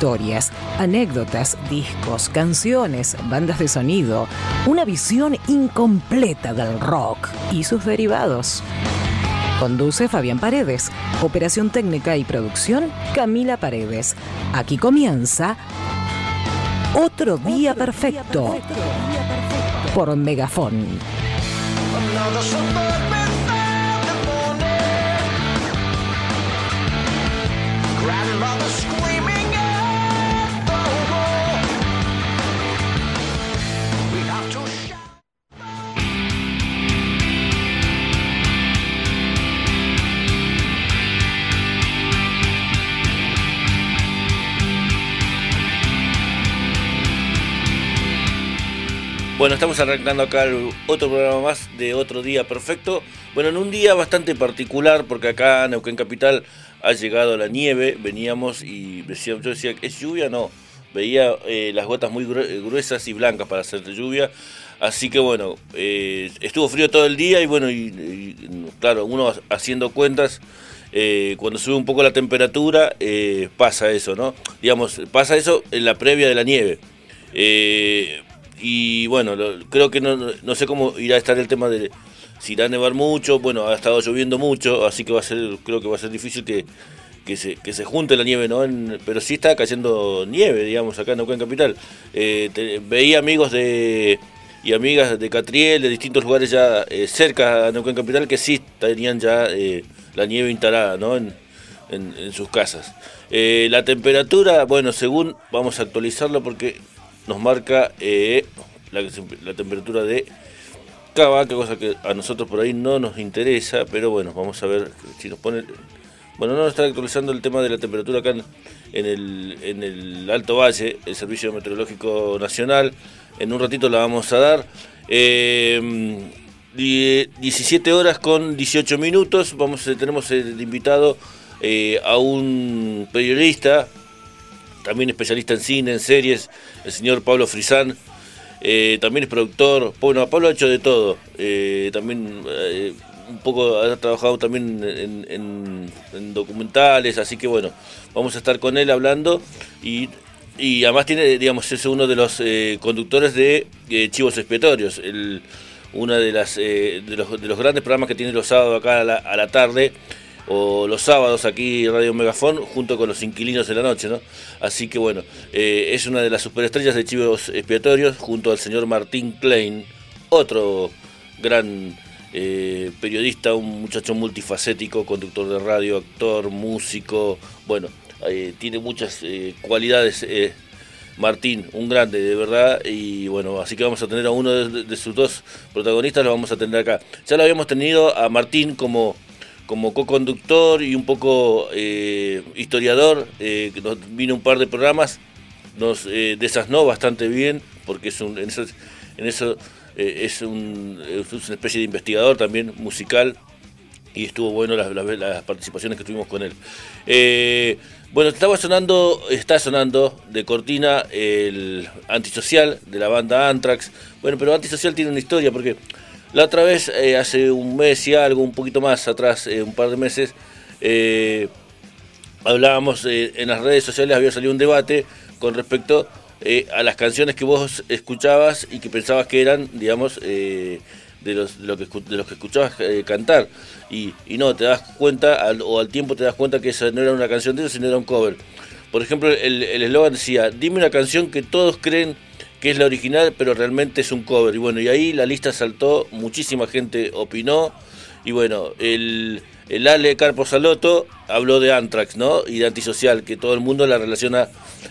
historias, anécdotas, discos, canciones, bandas de sonido, una visión incompleta del rock y sus derivados. Conduce Fabián Paredes. Operación técnica y producción Camila Paredes. Aquí comienza Otro Día Perfecto por Megafón. Bueno, estamos arrancando acá otro programa más de otro día perfecto. Bueno, en un día bastante particular porque acá en Neuquén Capital ha llegado la nieve. Veníamos y decía, yo decía, ¿es lluvia? No. Veía eh, las gotas muy gruesas y blancas para hacer de lluvia. Así que bueno, eh, estuvo frío todo el día y bueno, y, claro, uno haciendo cuentas, eh, cuando sube un poco la temperatura, pasa eso, ¿no? Digamos, pasa eso en la previa de la nieve. Y bueno, creo que no, sé cómo irá a estar el tema de si irá a nevar mucho. Bueno, ha estado lloviendo mucho, así que va a ser, creo que va a ser difícil que, que, se, que se junte la nieve, ¿no? pero sí está cayendo nieve, digamos, acá en Neuquén Capital. Eh, veía amigos de y amigas de Catriel, de distintos lugares ya eh, cerca a Neuquén Capital, que sí tenían ya eh, la nieve instalada, ¿no? En, en, sus casas. la temperatura, bueno, según vamos a actualizarlo porque nos marca eh, la, temperatura de Cava, que cosa que a nosotros por ahí no nos interesa, pero bueno, vamos a ver si nos pone... Bueno, no nos está actualizando el tema de la temperatura acá en, el, en el Alto Valle, el Servicio Meteorológico Nacional. En un ratito la vamos a dar. 17 eh, horas con 18 minutos. Vamos, tenemos el invitado eh, a un periodista también especialista en cine, en series, el señor Pablo Frisán. Eh, también es productor. Bueno, Pablo ha hecho de todo. Eh, también eh, un poco ha trabajado también en, documentales, así que bueno, vamos a estar con él hablando y, y además tiene, digamos, es uno de los conductores de Chivos Expiatorios, el, una de las de los, de, los, grandes programas que tiene los sábados acá a la tarde o los sábados aquí Radio Megafón junto con los inquilinos de la noche, ¿no? Así que bueno, eh, es una de las superestrellas de Chivos Expiatorios junto al señor Martín Klein, otro gran eh, periodista, un muchacho multifacético, conductor de radio, actor, músico, bueno, eh, tiene muchas cualidades. Martín, un grande, de verdad, y bueno, así que vamos a tener a uno de, de sus dos protagonistas, lo vamos a tener acá. Ya lo habíamos tenido a Martín como como co-conductor y un poco eh, historiador, eh, nos vino un par de programas, nos eh, desasnó bastante bien, porque es un, en eso, en eso es, un, es, una especie de investigador también musical, y estuvo bueno las, las, participaciones que tuvimos con él. bueno, estaba sonando, está sonando de cortina el antisocial de la banda Anthrax. Bueno, pero antisocial tiene una historia, porque la otra vez, eh, hace un mes y algo, un poquito más atrás, eh, un par de meses, eh, hablábamos en las redes sociales, había salido un debate con respecto a las canciones que vos escuchabas y que pensabas que eran, digamos, de, los, de, lo que, los que escuchabas cantar. Y, y, no, te das cuenta, o al tiempo te das cuenta que esa no era una canción de ellos, sino era un cover. Por ejemplo, el eslogan decía, dime una canción que todos creen que es la original, pero realmente es un cover. Y bueno, y ahí la lista saltó, muchísima gente opinó. Y bueno, el, el Ale Carpo Saloto habló de Anthrax, ¿no? Y de Antisocial, que todo el mundo la relaciona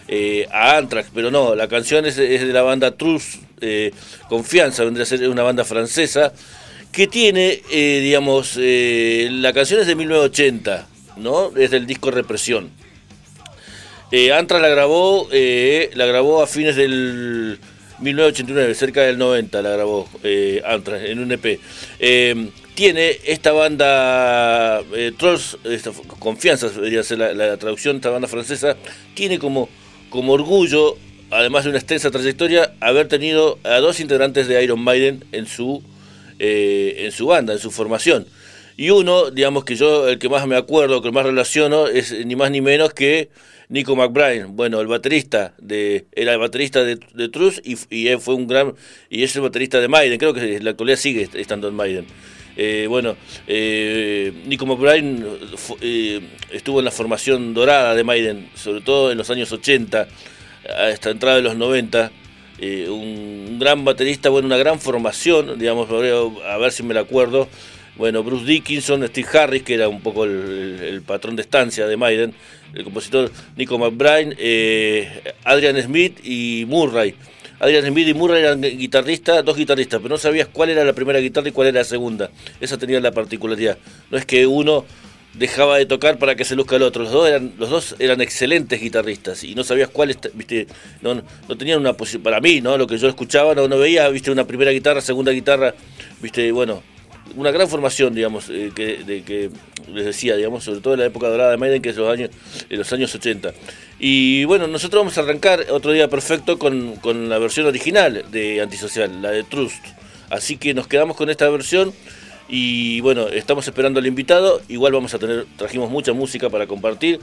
eh, a Anthrax, pero no, la canción es, de la banda Trus, eh, Confianza, vendría a ser una banda francesa, que tiene, eh, digamos, la canción es de 1980, ¿no? Es del disco Represión. Eh, Antra la grabó, eh, la grabó a fines del 1989, cerca del 90 la grabó eh, Antra en un EP. Eh, tiene esta banda, Trolls, Confianza debería ser la, traducción, esta banda francesa, tiene como, como orgullo, además de una extensa trayectoria, haber tenido a dos integrantes de Iron Maiden en su, en su banda, en su formación. Y uno, digamos que yo, el que más me acuerdo, que más relaciono, es ni más ni menos que Nico McBride. Bueno, el baterista de, era el baterista de, de Truth y, y fue un gran, y es el baterista de Maiden, creo que en la actualidad sigue estando en Maiden. Eh, bueno, eh, Nico McBride eh, estuvo en la formación dorada de Maiden, sobre todo en los años 80, hasta entrada de los 90. Eh, un, gran baterista, bueno, una gran formación, digamos, a ver si me la acuerdo. Bueno, Bruce Dickinson, Steve Harris, que era un poco el, patrón de estancia de Maiden, el compositor Nico McBride, Adrian Smith y Murray. Adrian Smith y Murray eran guitarristas, dos guitarristas, pero no sabías cuál era la primera guitarra y cuál era la segunda. Esa tenía la particularidad. No es que uno dejaba de tocar para que se luzca el otro. Los dos eran, los dos eran excelentes guitarristas y no sabías cuál, viste, no, no tenían una posición, para mí, ¿no? Lo que yo escuchaba, no, no veía, viste, una primera guitarra, segunda guitarra, viste, bueno, una gran formación, digamos, eh, que, les decía, digamos, sobre todo en la época dorada de Maiden, que es los años, en los años 80. Y bueno, nosotros vamos a arrancar otro día perfecto con, con la versión original de Antisocial, la de Trust. Así que nos quedamos con esta versión y bueno, estamos esperando al invitado. Igual vamos a tener, trajimos mucha música para compartir.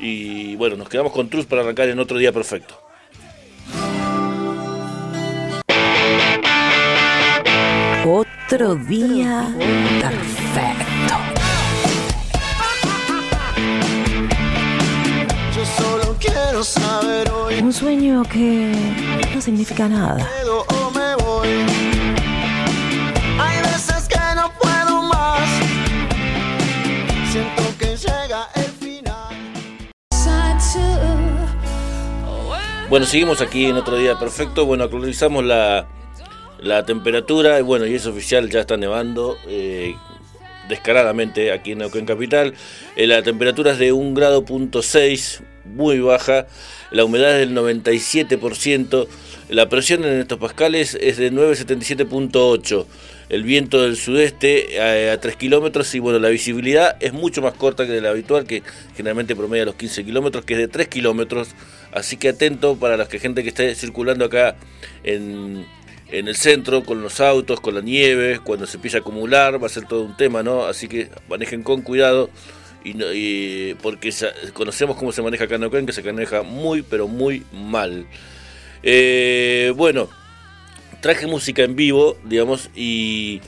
Y bueno, nos quedamos con Trust para arrancar en otro día perfecto. Otro día perfecto. Yo solo quiero saber hoy. Un sueño que no significa nada. Hay veces que no puedo más. Siento que llega el final. Bueno, seguimos aquí en otro día perfecto. Bueno, actualizamos la la temperatura, bueno, y es oficial, ya está nevando eh, descaradamente aquí en Neuquén Capital. Eh, la temperatura es de 1 grado punto 6, muy baja. La humedad es del 97%. La presión en estos pascales es de 977.8. El viento del sudeste a, 3 kilómetros y bueno, la visibilidad es mucho más corta que la habitual, que generalmente promedia los 15 kilómetros, que es de 3 kilómetros. Así que atento para la gente que esté circulando acá en, en el centro con los autos, con la nieve, cuando se empieza a acumular, va a ser todo un tema, ¿no? Así que manejen con cuidado y, porque conocemos cómo se maneja acá que se maneja muy, pero muy mal. Eh, bueno, traje música en vivo, digamos, y,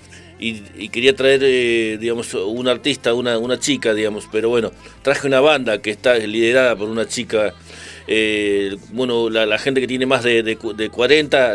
quería traer, eh, digamos, un artista, una, una chica, digamos, pero bueno, traje una banda que está liderada por una chica eh, bueno, la, gente que tiene más de, 40,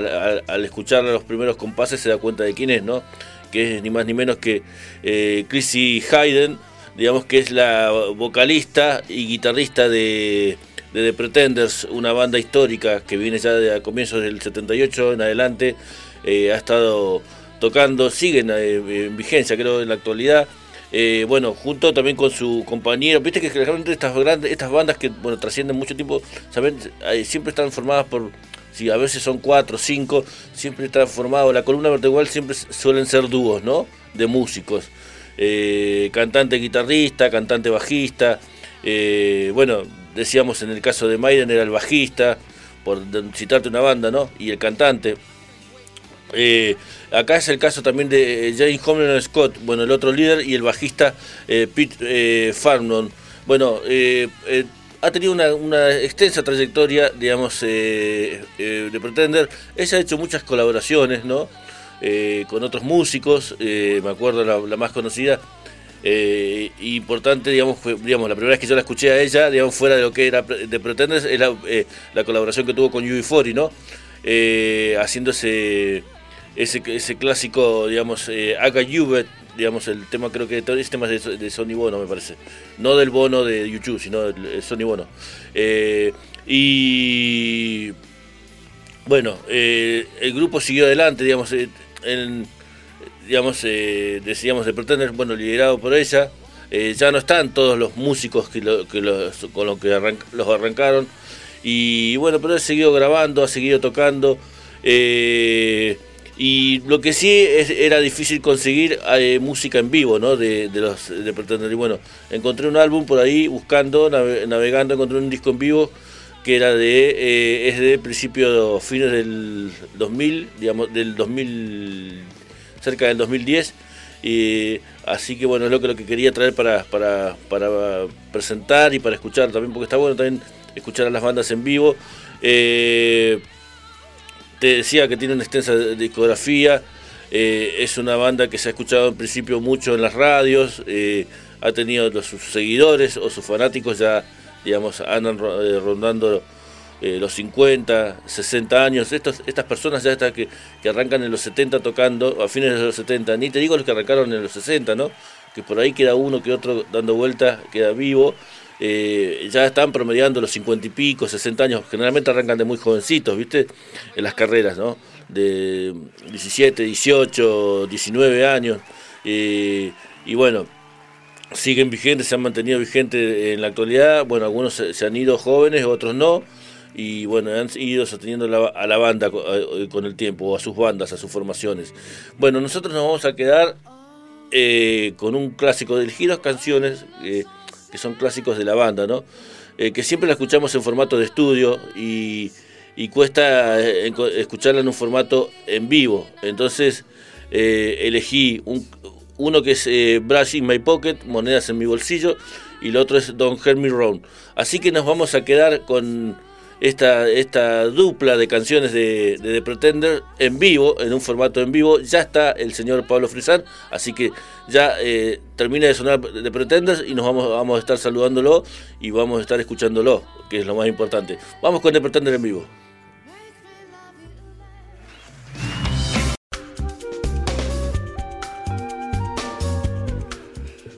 al, escuchar los primeros compases se da cuenta de quién es, ¿no? Que es ni más ni menos que eh, Chrissy Hayden, digamos que es la vocalista y guitarrista de, The Pretenders, una banda histórica que viene ya de comienzos del 78 en adelante, eh, ha estado tocando, siguen en vigencia creo en la actualidad. Eh, bueno, junto también con su compañero, viste que generalmente estas grandes, estas bandas que bueno trascienden mucho tiempo, saben, siempre están formadas por, si a veces son cuatro, cinco, siempre están formados, la columna vertebral siempre suelen ser dúos, ¿no? De músicos, eh, cantante, guitarrista, cantante, bajista, eh, bueno, decíamos en el caso de Maiden era el bajista, por citarte una banda, ¿no? Y el cantante. Eh, acá es el caso también de eh, James Homeland Scott, bueno, el otro líder, y el bajista eh, Pete Farnon. Bueno, ha tenido una, extensa trayectoria, digamos, de Pretender. Ella ha hecho muchas colaboraciones, ¿no? con otros músicos, me acuerdo la, más conocida, importante, digamos, fue, digamos, la primera vez que yo la escuché a ella, digamos, fuera de lo que era de Pretenders, es la, colaboración que tuvo con UB40, ¿no? haciéndose ese, ese clásico, digamos, eh, Aga digamos, el tema creo que todo ese tema es de, Sony Bono, me parece. No del Bono de YouTube, sino de Sony Bono. Eh, y bueno, eh, el grupo siguió adelante, digamos, eh, en, digamos, decíamos de Pretender, bueno, liderado por ella. ya no están todos los músicos que, que los, con los que los arrancaron. Y bueno, pero él siguió grabando, ha seguido tocando. Y lo que sí es, era difícil conseguir eh, música en vivo, ¿no? De, de los de Pretender. Y bueno, encontré un álbum por ahí buscando, navegando, encontré un disco en vivo que era de, eh, es de principio, fines del 2000, digamos, del 2000, cerca del 2010. Y, así que bueno, es lo que, lo que quería traer para, para, para presentar y para escuchar también, porque está bueno también escuchar a las bandas en vivo. Eh, te decía que tiene una extensa discografía, eh, es una banda que se ha escuchado en principio mucho en las radios, eh, ha tenido sus seguidores o sus fanáticos ya, digamos, andan eh, rondando los 50, 60 años. Estos, estas personas ya que, que arrancan en los 70 tocando, a fines de los 70, ni te digo los que arrancaron en los 60, ¿no? Que por ahí queda uno que otro dando vueltas, queda vivo. Eh, ya están promediando los 50 y pico, 60 años. Generalmente arrancan de muy jovencitos, ¿viste? En las carreras, ¿no? De 17, 18, 19 años. eh, y bueno, siguen vigentes, se han mantenido vigentes en la actualidad. Bueno, algunos se, han ido jóvenes, otros no. Y bueno, han ido sosteniendo a la banda co- con el tiempo, o a sus bandas, a sus formaciones. Bueno, nosotros nos vamos a quedar eh, con un clásico de giros canciones que son clásicos de la banda, ¿no? Eh, que siempre la escuchamos en formato de estudio y, y cuesta eh, escucharla en un formato en vivo. Entonces eh, elegí un- uno que es eh, Brush in My Pocket, Monedas en mi bolsillo, y el otro es Don't Help Me. Así que nos vamos a quedar con esta, esta dupla de canciones de, de The Pretender en vivo, en un formato en vivo. Ya está el señor Pablo Frisán, así que ya eh, termina de sonar The Pretenders y nos vamos, vamos a estar saludándolo y vamos a estar escuchándolo, que es lo más importante. Vamos con The Pretender en vivo.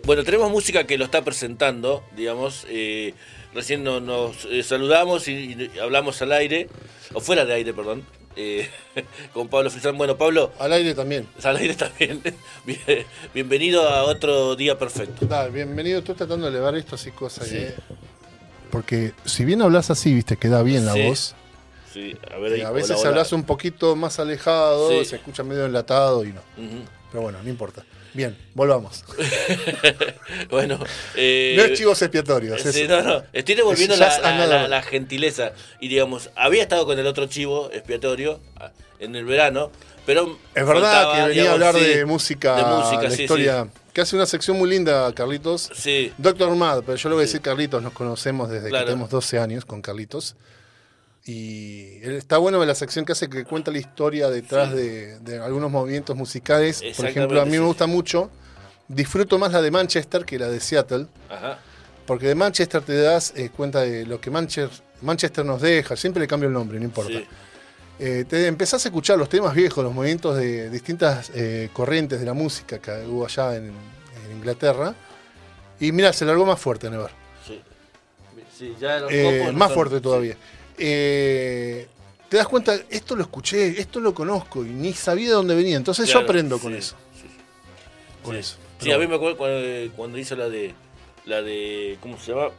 Bueno, tenemos música que lo está presentando, digamos. eh, recién no- nos eh, saludamos y, y hablamos al aire, o fuera de aire, perdón, eh, con Pablo Frisán. Bueno, Pablo, Al aire también. al aire también. Bien- Bienvenido a otro día perfecto. Dale, bienvenido. Estoy tratando de elevar esto así, cosas. Sí. eh. Porque si bien hablas así, viste, queda bien la Sí. voz. Sí, a ver ahí. a veces hola, hola. hablas un poquito más alejado, Sí. se escucha medio enlatado y no. Pero bueno, no importa. Bien, volvamos. bueno, eh, no es chivos expiatorios. Sí, no, no. Estoy devolviendo es la, la- la- la gentileza. Y digamos, había estado con el otro chivo expiatorio ah, en el verano, pero. Es verdad faltaba, que venía digamos, a hablar sí, de música, de música, la sí, historia. Que hace una sección muy linda, Carlitos. Sí. Sí, Doctor Mad, pero yo le voy a decir Carlitos, nos conocemos desde Claro. que tenemos 12 años con Carlitos. Y está bueno la sección que hace que cuenta la historia detrás Sí. de, de algunos movimientos musicales. Por ejemplo, a mí sí. me gusta mucho. Disfruto más la de Manchester que la de Seattle. Ajá. Porque de Manchester te das eh, cuenta de lo que Manchester, Manchester nos deja. Siempre le cambio el nombre, no importa. Sí. Eh, te empezás a escuchar los temas viejos, los movimientos de distintas eh, corrientes de la música que hubo allá en, en Inglaterra. Y mira, se largó más fuerte, Never. Sí. Sí, ya los Eh, más fuerte sí. Eh, te das cuenta, esto lo escuché, esto lo conozco y ni sabía de dónde venía. Entonces Claro, yo aprendo con sí, eso. sí, Con eso. Sí, a mí me acuerdo cuando, cuando hizo la de. La de. ¿Cómo se llama?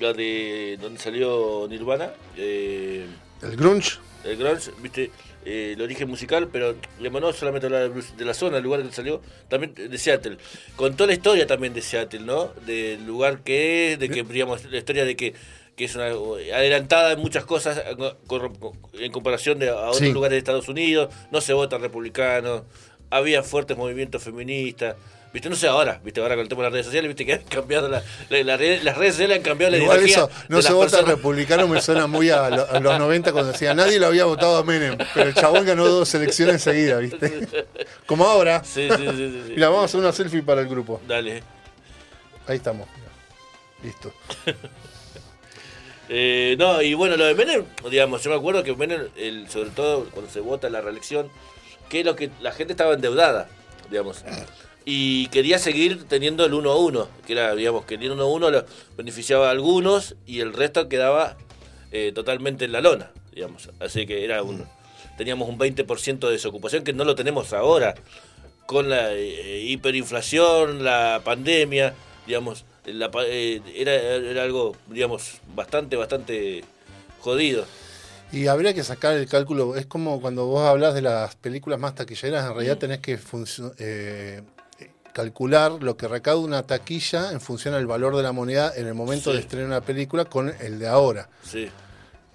La de. donde salió Nirvana. Eh, El grunge, el grunge, viste, eh, el origen musical, pero le no solamente hablar de, blues- de la zona, el lugar que salió, también de Seattle. Contó la historia también de Seattle, ¿no? Del lugar que es, de que, digamos, la historia de que, que es una adelantada en muchas cosas en comparación de a otros Sí. lugares de Estados Unidos, no se vota republicano, había fuertes movimientos feministas. Viste, no sé ahora, viste, ahora con el tema de las redes sociales, viste que han cambiado la, la- la red- las redes sociales han cambiado la Igual eso, no de se vota personas. republicano, me suena muy a, lo- a los 90 cuando decía nadie lo había votado a Menem, pero el chabón ganó dos elecciones seguidas, ¿viste? Como ahora. Sí, sí, sí, sí, sí. Mira, vamos a hacer una selfie para el grupo. Dale. Ahí estamos. Listo. Eh, no, y bueno, lo de Menem, digamos, yo me acuerdo que Menem, el, sobre todo cuando se vota la reelección, que lo que la gente estaba endeudada, digamos, y quería seguir teniendo el 1 a 1, que era, digamos, que el 1 a 1 lo beneficiaba a algunos y el resto quedaba eh, totalmente en la lona, digamos, así que era un, teníamos un 20% de desocupación que no lo tenemos ahora, con la eh, hiperinflación, la pandemia, digamos, la eh, era, era algo, digamos, bastante, bastante jodido. Y habría que sacar el cálculo. Es como cuando vos hablas de las películas más taquilleras, en realidad tenés que eh, calcular lo que recauda una taquilla en función al valor de la moneda en el momento Sí. de estrenar una película con el de ahora. Sí.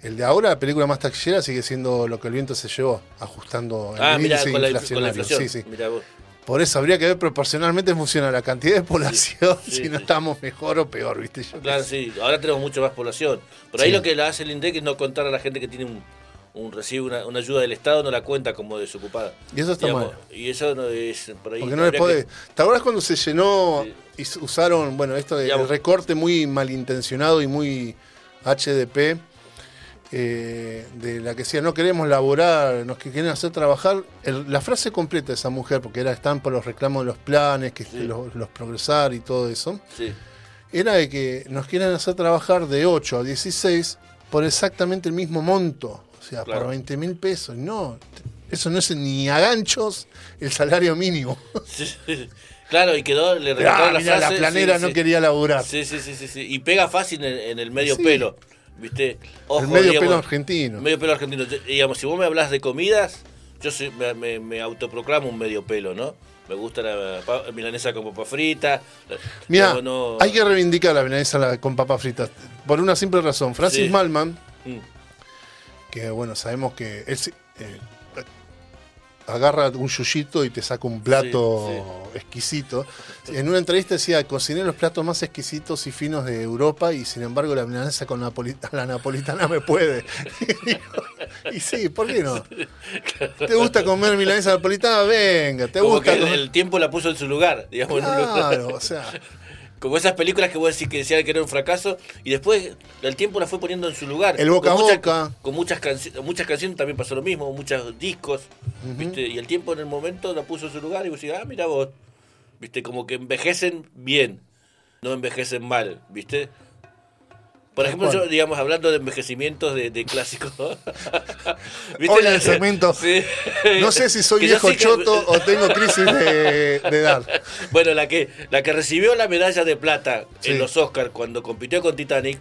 El de ahora, la película más taquillera, sigue siendo lo que el viento se llevó, ajustando el Ah, mira, índice con la, con la inflacionario. inflación. Sí, sí. Mirá vos. Por eso habría que ver proporcionalmente en función a la cantidad de población, sí, si no sí. estamos mejor o peor, ¿viste? Yo Claro, sé. sí, ahora tenemos mucho más población. Por ahí lo que la hace el INDEC es no contar a la gente que tiene un, un recibe una, una ayuda del Estado, no la cuenta como desocupada. Y eso está mal. Y eso no es por ahí. Porque no les podés. que- ¿Te acuerdas cuando se llenó y usaron, bueno, esto de Digamos- el recorte muy malintencionado y muy HDP, eh, de la que decía no queremos laborar, nos quieren hacer trabajar? El- la frase completa de esa mujer, porque era están por los reclamos de los planes, que Sí. los, los progresar y todo eso, Sí, era de que nos quieren hacer trabajar de 8 a 16 por exactamente el mismo monto, o sea, Claro. por 20 mil pesos. No, eso no es ni a ganchos el salario mínimo. sí. Claro, y quedó, le Ah, la mirá, frase. la planera sí, no sí. quería laburar. Sí, sí, sí, sí, sí. Y pega fácil en, en el medio pelo. ¿Viste? Ojo, el medio digamos, pelo argentino. Medio pelo argentino. Digamos, si vos me hablas de comidas, yo soy- me, me- me autoproclamo un medio pelo, ¿no? Me gusta la milanesa con papa frita. Mira, No, no- hay que reivindicar la milanesa la- con papas fritas. Por una simple razón. Francis Sí. Malman, Mm, que bueno, sabemos que él eh, agarra un yuyito y te saca un plato exquisito. En una entrevista decía, cociné los platos más exquisitos y finos de Europa y sin embargo la milanesa con napoli- la napolitana me puede. y sí, ¿por qué no? ¿Te gusta comer milanesa napolitana? Venga, ¿te Como gusta que el, comer? el tiempo la puso en su lugar, digamos. en un lugar. Claro, o sea, Como esas películas que vos decís que decían que era un fracaso y después el tiempo la fue poniendo en su lugar. El boca a Con muchas- boca. Con muchas, canci- muchas canciones también pasó lo mismo, muchos discos. ¿viste? Y el tiempo en el momento la puso en su lugar y vos decís, ah, mira vos. ¿Viste? Como que envejecen bien, no envejecen mal, ¿viste? Por ejemplo, yo, digamos, hablando de envejecimientos de, de clásicos. Hoy en el segmento, Sí. no sé si soy Que viejo sí que- choto o tengo crisis de, de edad. Bueno, la que, la que recibió la medalla de plata Sí. en los Oscars cuando compitió con Titanic,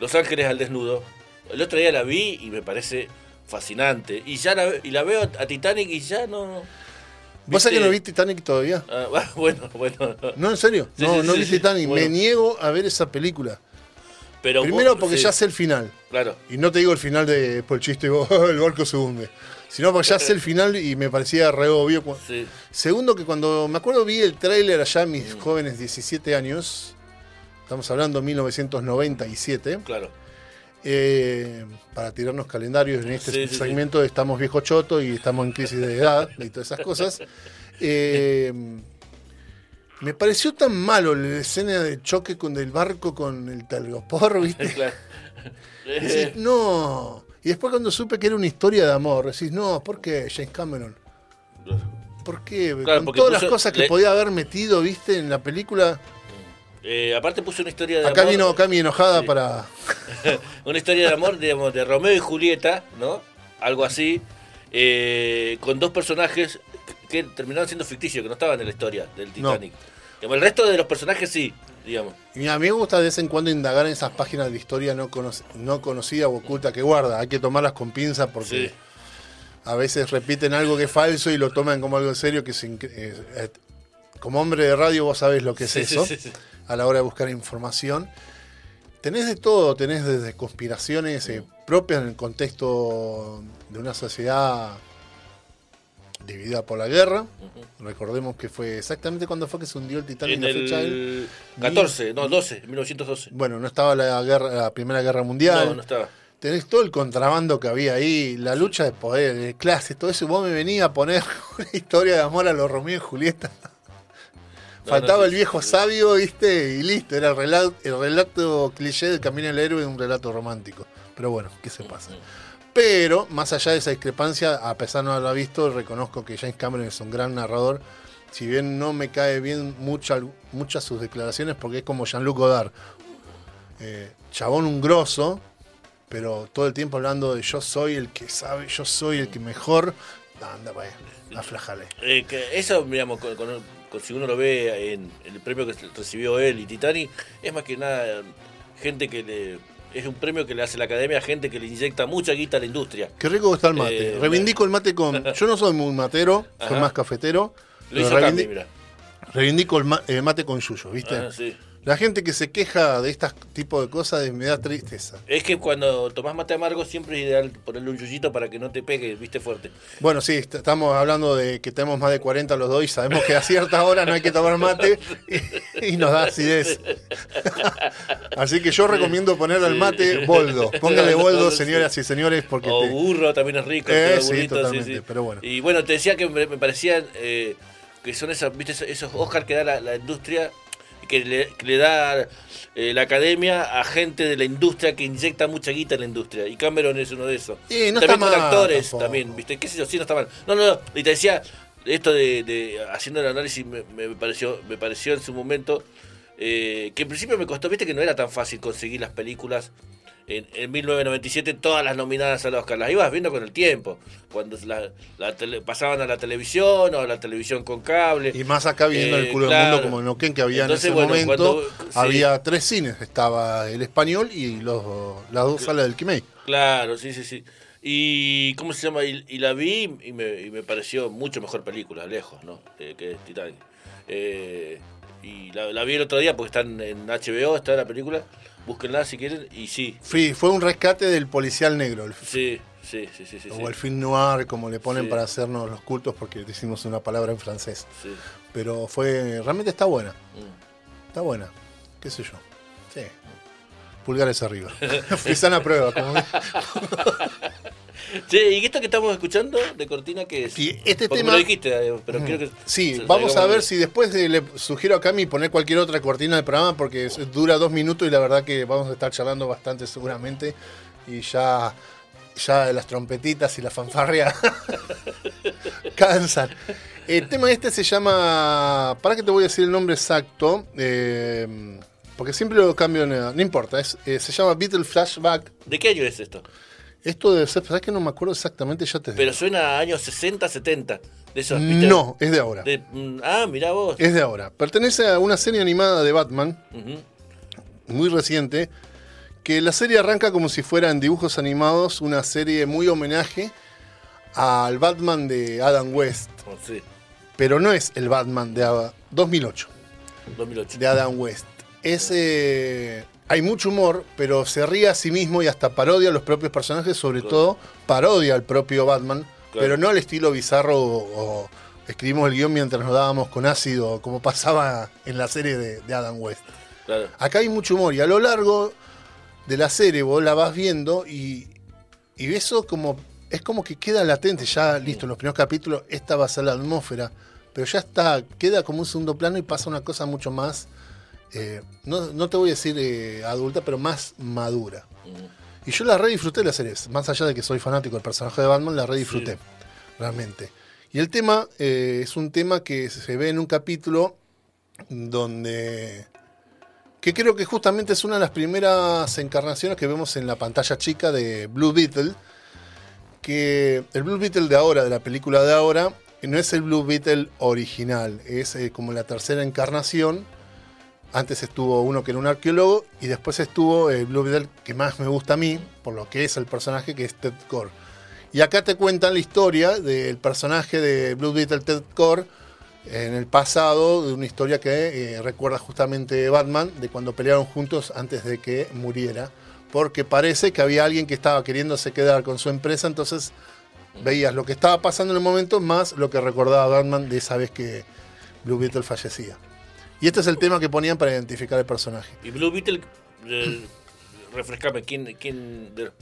Los Ángeles al Desnudo, el otro día la vi y me parece fascinante. Y ya la, y la veo a Titanic y ya no... ¿Vos sabés que ¿Viste? no vi Titanic todavía? Ah, bueno, bueno. No, en serio. No, no vi. Titanic. Bueno. Me niego a ver esa película. Pero Primero vos- porque sí, ya sé el final. Claro. Y no te digo el final de por el chiste, el barco se hunde. Sino porque ya sé el final y me parecía re obvio. Sí. Segundo, que cuando me acuerdo vi el tráiler allá a Mm. mis jóvenes 17 años, estamos hablando de 1997, Claro. eh, para tirarnos calendarios en este Sí, segmento estamos viejo choto y estamos en crisis de edad y todas esas cosas. eh, me pareció tan malo la escena de choque con el barco con el telgopor, ¿viste? claro. Decís, no. Y después cuando supe que era una historia de amor, decís, no, ¿por qué James Cameron? ¿Por qué? Claro, Con todas las cosas que le- podía haber metido, viste, en la película. Eh, aparte puso una historia de Acá amor. vino Cami enojada Sí. para. una historia de amor, digamos, de Romeo y Julieta, ¿no? Algo así, eh, con dos personajes que terminaron siendo ficticios, que no estaban en la historia del Titanic. Digamos, el resto de los personajes sí, digamos. Y a mí me gusta de vez en cuando indagar en esas páginas de historia no, cono- no conocida o oculta que guarda. Hay que tomarlas con pinza porque Sí. a veces repiten algo que es falso y lo toman como algo serio. que eh, eh, Como hombre de radio vos sabés lo que es Sí, eso sí. a la hora de buscar información. Tenés de todo, tenés desde conspiraciones eh, propias en el contexto de una sociedad dividida por la guerra. Recordemos que fue exactamente cuando fue que se hundió el Titanic En la fecha del- el 14, no, 12, 1912. Bueno, no estaba la guerra, la Primera Guerra Mundial. No, no estaba. Tenés todo el contrabando que había ahí, la lucha de poder, de clases, todo eso. Vos me venís a poner una historia de amor a los Romeo y Julieta. No, Faltaba no, el viejo sabio, ¿viste? Y listo, era el relato, el relato cliché del camino del héroe, un relato romántico. Pero bueno, ¿qué se pasa? Pero, más allá de esa discrepancia, a pesar de no haberla visto, reconozco que James Cameron es un gran narrador. Si bien no me cae bien mucha- muchas sus declaraciones, porque es como Jean-Luc Godard. Eh, chabón un grosso, pero todo el tiempo hablando de yo soy el que sabe, yo soy el que mejor. Anda, vaya, aflájale. Eh, que eso, digamos, con- con- si uno lo ve en, el premio que recibió él y Titanic, es más que nada gente que le. Es un premio que le hace la academia a gente que le inyecta mucha guita a la industria. Qué rico está el mate. Eh, reivindico el mate con. Yo no soy muy matero, soy Ajá. más cafetero. Lo hizo Cami, reivindico el, ma- el mate con yuyo, ¿viste? Ah, sí. La gente que se queja de este tipo de cosas me da tristeza. Es que cuando tomás mate amargo siempre es ideal ponerle un yuyito para que no te pegue, viste fuerte. Bueno, sí, est- estamos hablando de que tenemos más de 40 los dos y sabemos que a cierta hora no hay que tomar mate y, y nos da acidez. Así que yo recomiendo ponerle al mate boldo. Póngale boldo, señoras y señores, porque O te- burro también es rico. Eh, sí, burrito, totalmente, pero bueno. Y bueno, te decía que me, me parecían eh, que son esas, viste, esos- esos Oscar que da la, la industria, que le, que le da eh, la academia a gente de la industria que inyecta mucha guita en la industria. Y Cameron es uno de esos. Y no también está con mal actores, tampoco. también, viste, qué sé yo, sí, no está mal. No, no, no, y te decía, esto de, de haciendo el análisis me, me pareció, me pareció en su momento eh, que en principio me costó, viste que no era tan fácil conseguir las películas en, en 1997 todas las nominadas al Oscar. Las ibas viendo con el tiempo, cuando la, la tele- pasaban a la televisión o a la televisión con cable. Y más acá viendo Eh, el culo claro. del mundo como en Neuquén, que había Entonces, en ese bueno, momento, cuando- sí. había tres cines. Estaba el español y los, las dos salas del Quimei. Claro, sí, sí, sí. Y, ¿cómo se llama? Y, y la vi y me, y me pareció mucho mejor película, lejos, ¿no? Eh, que es Titanic. Eh, y la, la vi el otro día porque está en, en HBO, está la película. Búsquenla si quieren. Y sí, Fui- fue un rescate del policial negro. el- sí, sí, sí, sí. sí, o sí. el film noir, como le ponen Sí. para hacernos los cultos, porque decimos una palabra en francés. Sí. Pero fue. Realmente está buena. Mm. Está buena. ¿Qué sé yo? Sí. Pulgares arriba. Frisana prueba. Como... Che, ¿y esto que estamos escuchando de cortina qué es? Y este Porque tema- me lo dijiste, eh, pero quiero que. Sí, se- vamos a ver si después de- le sugiero a Cami poner cualquier otra cortina del programa porque dura dos minutos y la verdad que vamos a estar charlando bastante seguramente y ya, ya las trompetitas y la fanfarria cansan. El tema este se llama, para que te voy a decir el nombre exacto, eh, porque siempre lo cambio, en- no importa, es, eh, se llama Beatle Flashback. ¿De qué año es esto? Esto debe ser, ¿sabes que no me acuerdo exactamente? Ya te digo. Pero suena a años 60, 70. De esos. No, es de ahora. De- mm, ah, mirá vos. Es de ahora. Pertenece a una serie animada de Batman, muy reciente, que la serie arranca como si fueran dibujos animados, una serie muy homenaje al Batman de Adam West, Oh, sí, pero no es el Batman de Ada- 2008, 2008. de Adam West. Es, eh, hay mucho humor, pero se ríe a sí mismo y hasta parodia a los propios personajes, sobre Claro. todo parodia al propio Batman, Claro. pero no al estilo bizarro o, o escribimos el guion mientras nos dábamos con ácido, como pasaba en la serie de- de Adam West. Claro. Acá hay mucho humor y a lo largo de la serie vos la vas viendo y, y eso como es como que queda latente, ya listo, en los primeros capítulos esta va a ser la atmósfera, pero ya está, queda como un segundo plano y pasa una cosa mucho más, eh, no, no te voy a decir eh, adulta, pero más madura. Y yo la re disfruté la serie, más allá de que soy fanático del personaje de Batman, la re disfruté, realmente. Y el tema eh, es un tema que se ve en un capítulo donde que creo que justamente es una de las primeras encarnaciones que vemos en la pantalla chica de Blue Beetle, que el Blue Beetle de ahora, de la película de ahora, no es el Blue Beetle original, es como la tercera encarnación. Antes estuvo uno que era un arqueólogo y después estuvo el Blue Beetle que más me gusta a mí, por lo que es el personaje, que es Ted Core. Y acá te cuentan la historia del personaje de Blue Beetle Ted Core en el pasado, de una historia que eh, recuerda justamente Batman, de cuando pelearon juntos antes de que muriera. Porque parece que había alguien que estaba queriéndose quedar con su empresa, entonces veías lo que estaba pasando en el momento más lo que recordaba Batman de esa vez que Blue Beetle fallecía. Y este es el tema que ponían para identificar el personaje. Y Blue Beetle, eh, refrescame, ¿quién, quién de-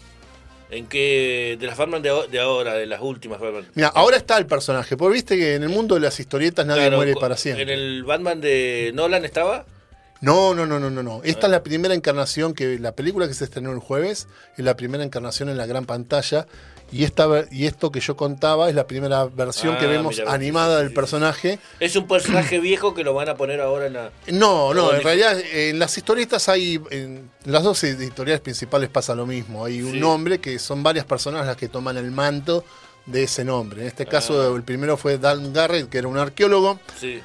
¿en qué? De las Batman de, aho- de ahora, de las últimas Batman. Mira, ahora está el personaje, porque viste que en el mundo de las historietas nadie Claro, muere para siempre. ¿En el Batman de Nolan estaba? No, no, no, no, no, no. Esta es la primera encarnación que la película que se estrenó el jueves es la primera encarnación en la gran pantalla y esta y esto que yo contaba es la primera versión que Ah, vemos animada sí, del sí, personaje. Es un personaje viejo que lo van a poner ahora en la. No, no, en realidad en las historietas hay en las dos editoriales principales pasa lo mismo. Hay un Sí. nombre que son varias personas las que toman el manto de ese nombre. En este caso Ah. el primero fue Dan Garrett, que era un arqueólogo. Sí.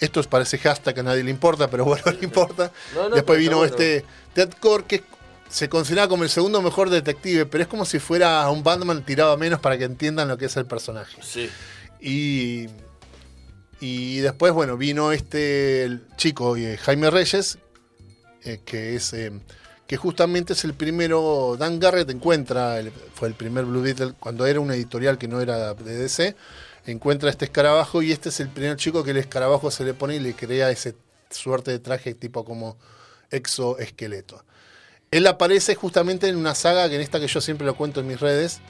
Esto parece hashtag que a nadie le importa, pero bueno, no importa. No, no, Después vino este Ted Core, que se considera como el segundo mejor detective, pero es como si fuera un Batman tirado a menos para que entiendan lo que es el personaje. Sí. Y, y después, bueno, vino este el chico eh, Jaime Reyes, eh, que es eh, que justamente es el primero, Dan Garrett encuentra, el- fue el primer Blue Beetle, cuando era una editorial que no era de DC, encuentra este escarabajo y este es el primer chico que el escarabajo se le pone y le crea ese suerte de traje tipo como exoesqueleto. Él aparece justamente en una saga que en esta que yo siempre lo cuento en mis redes,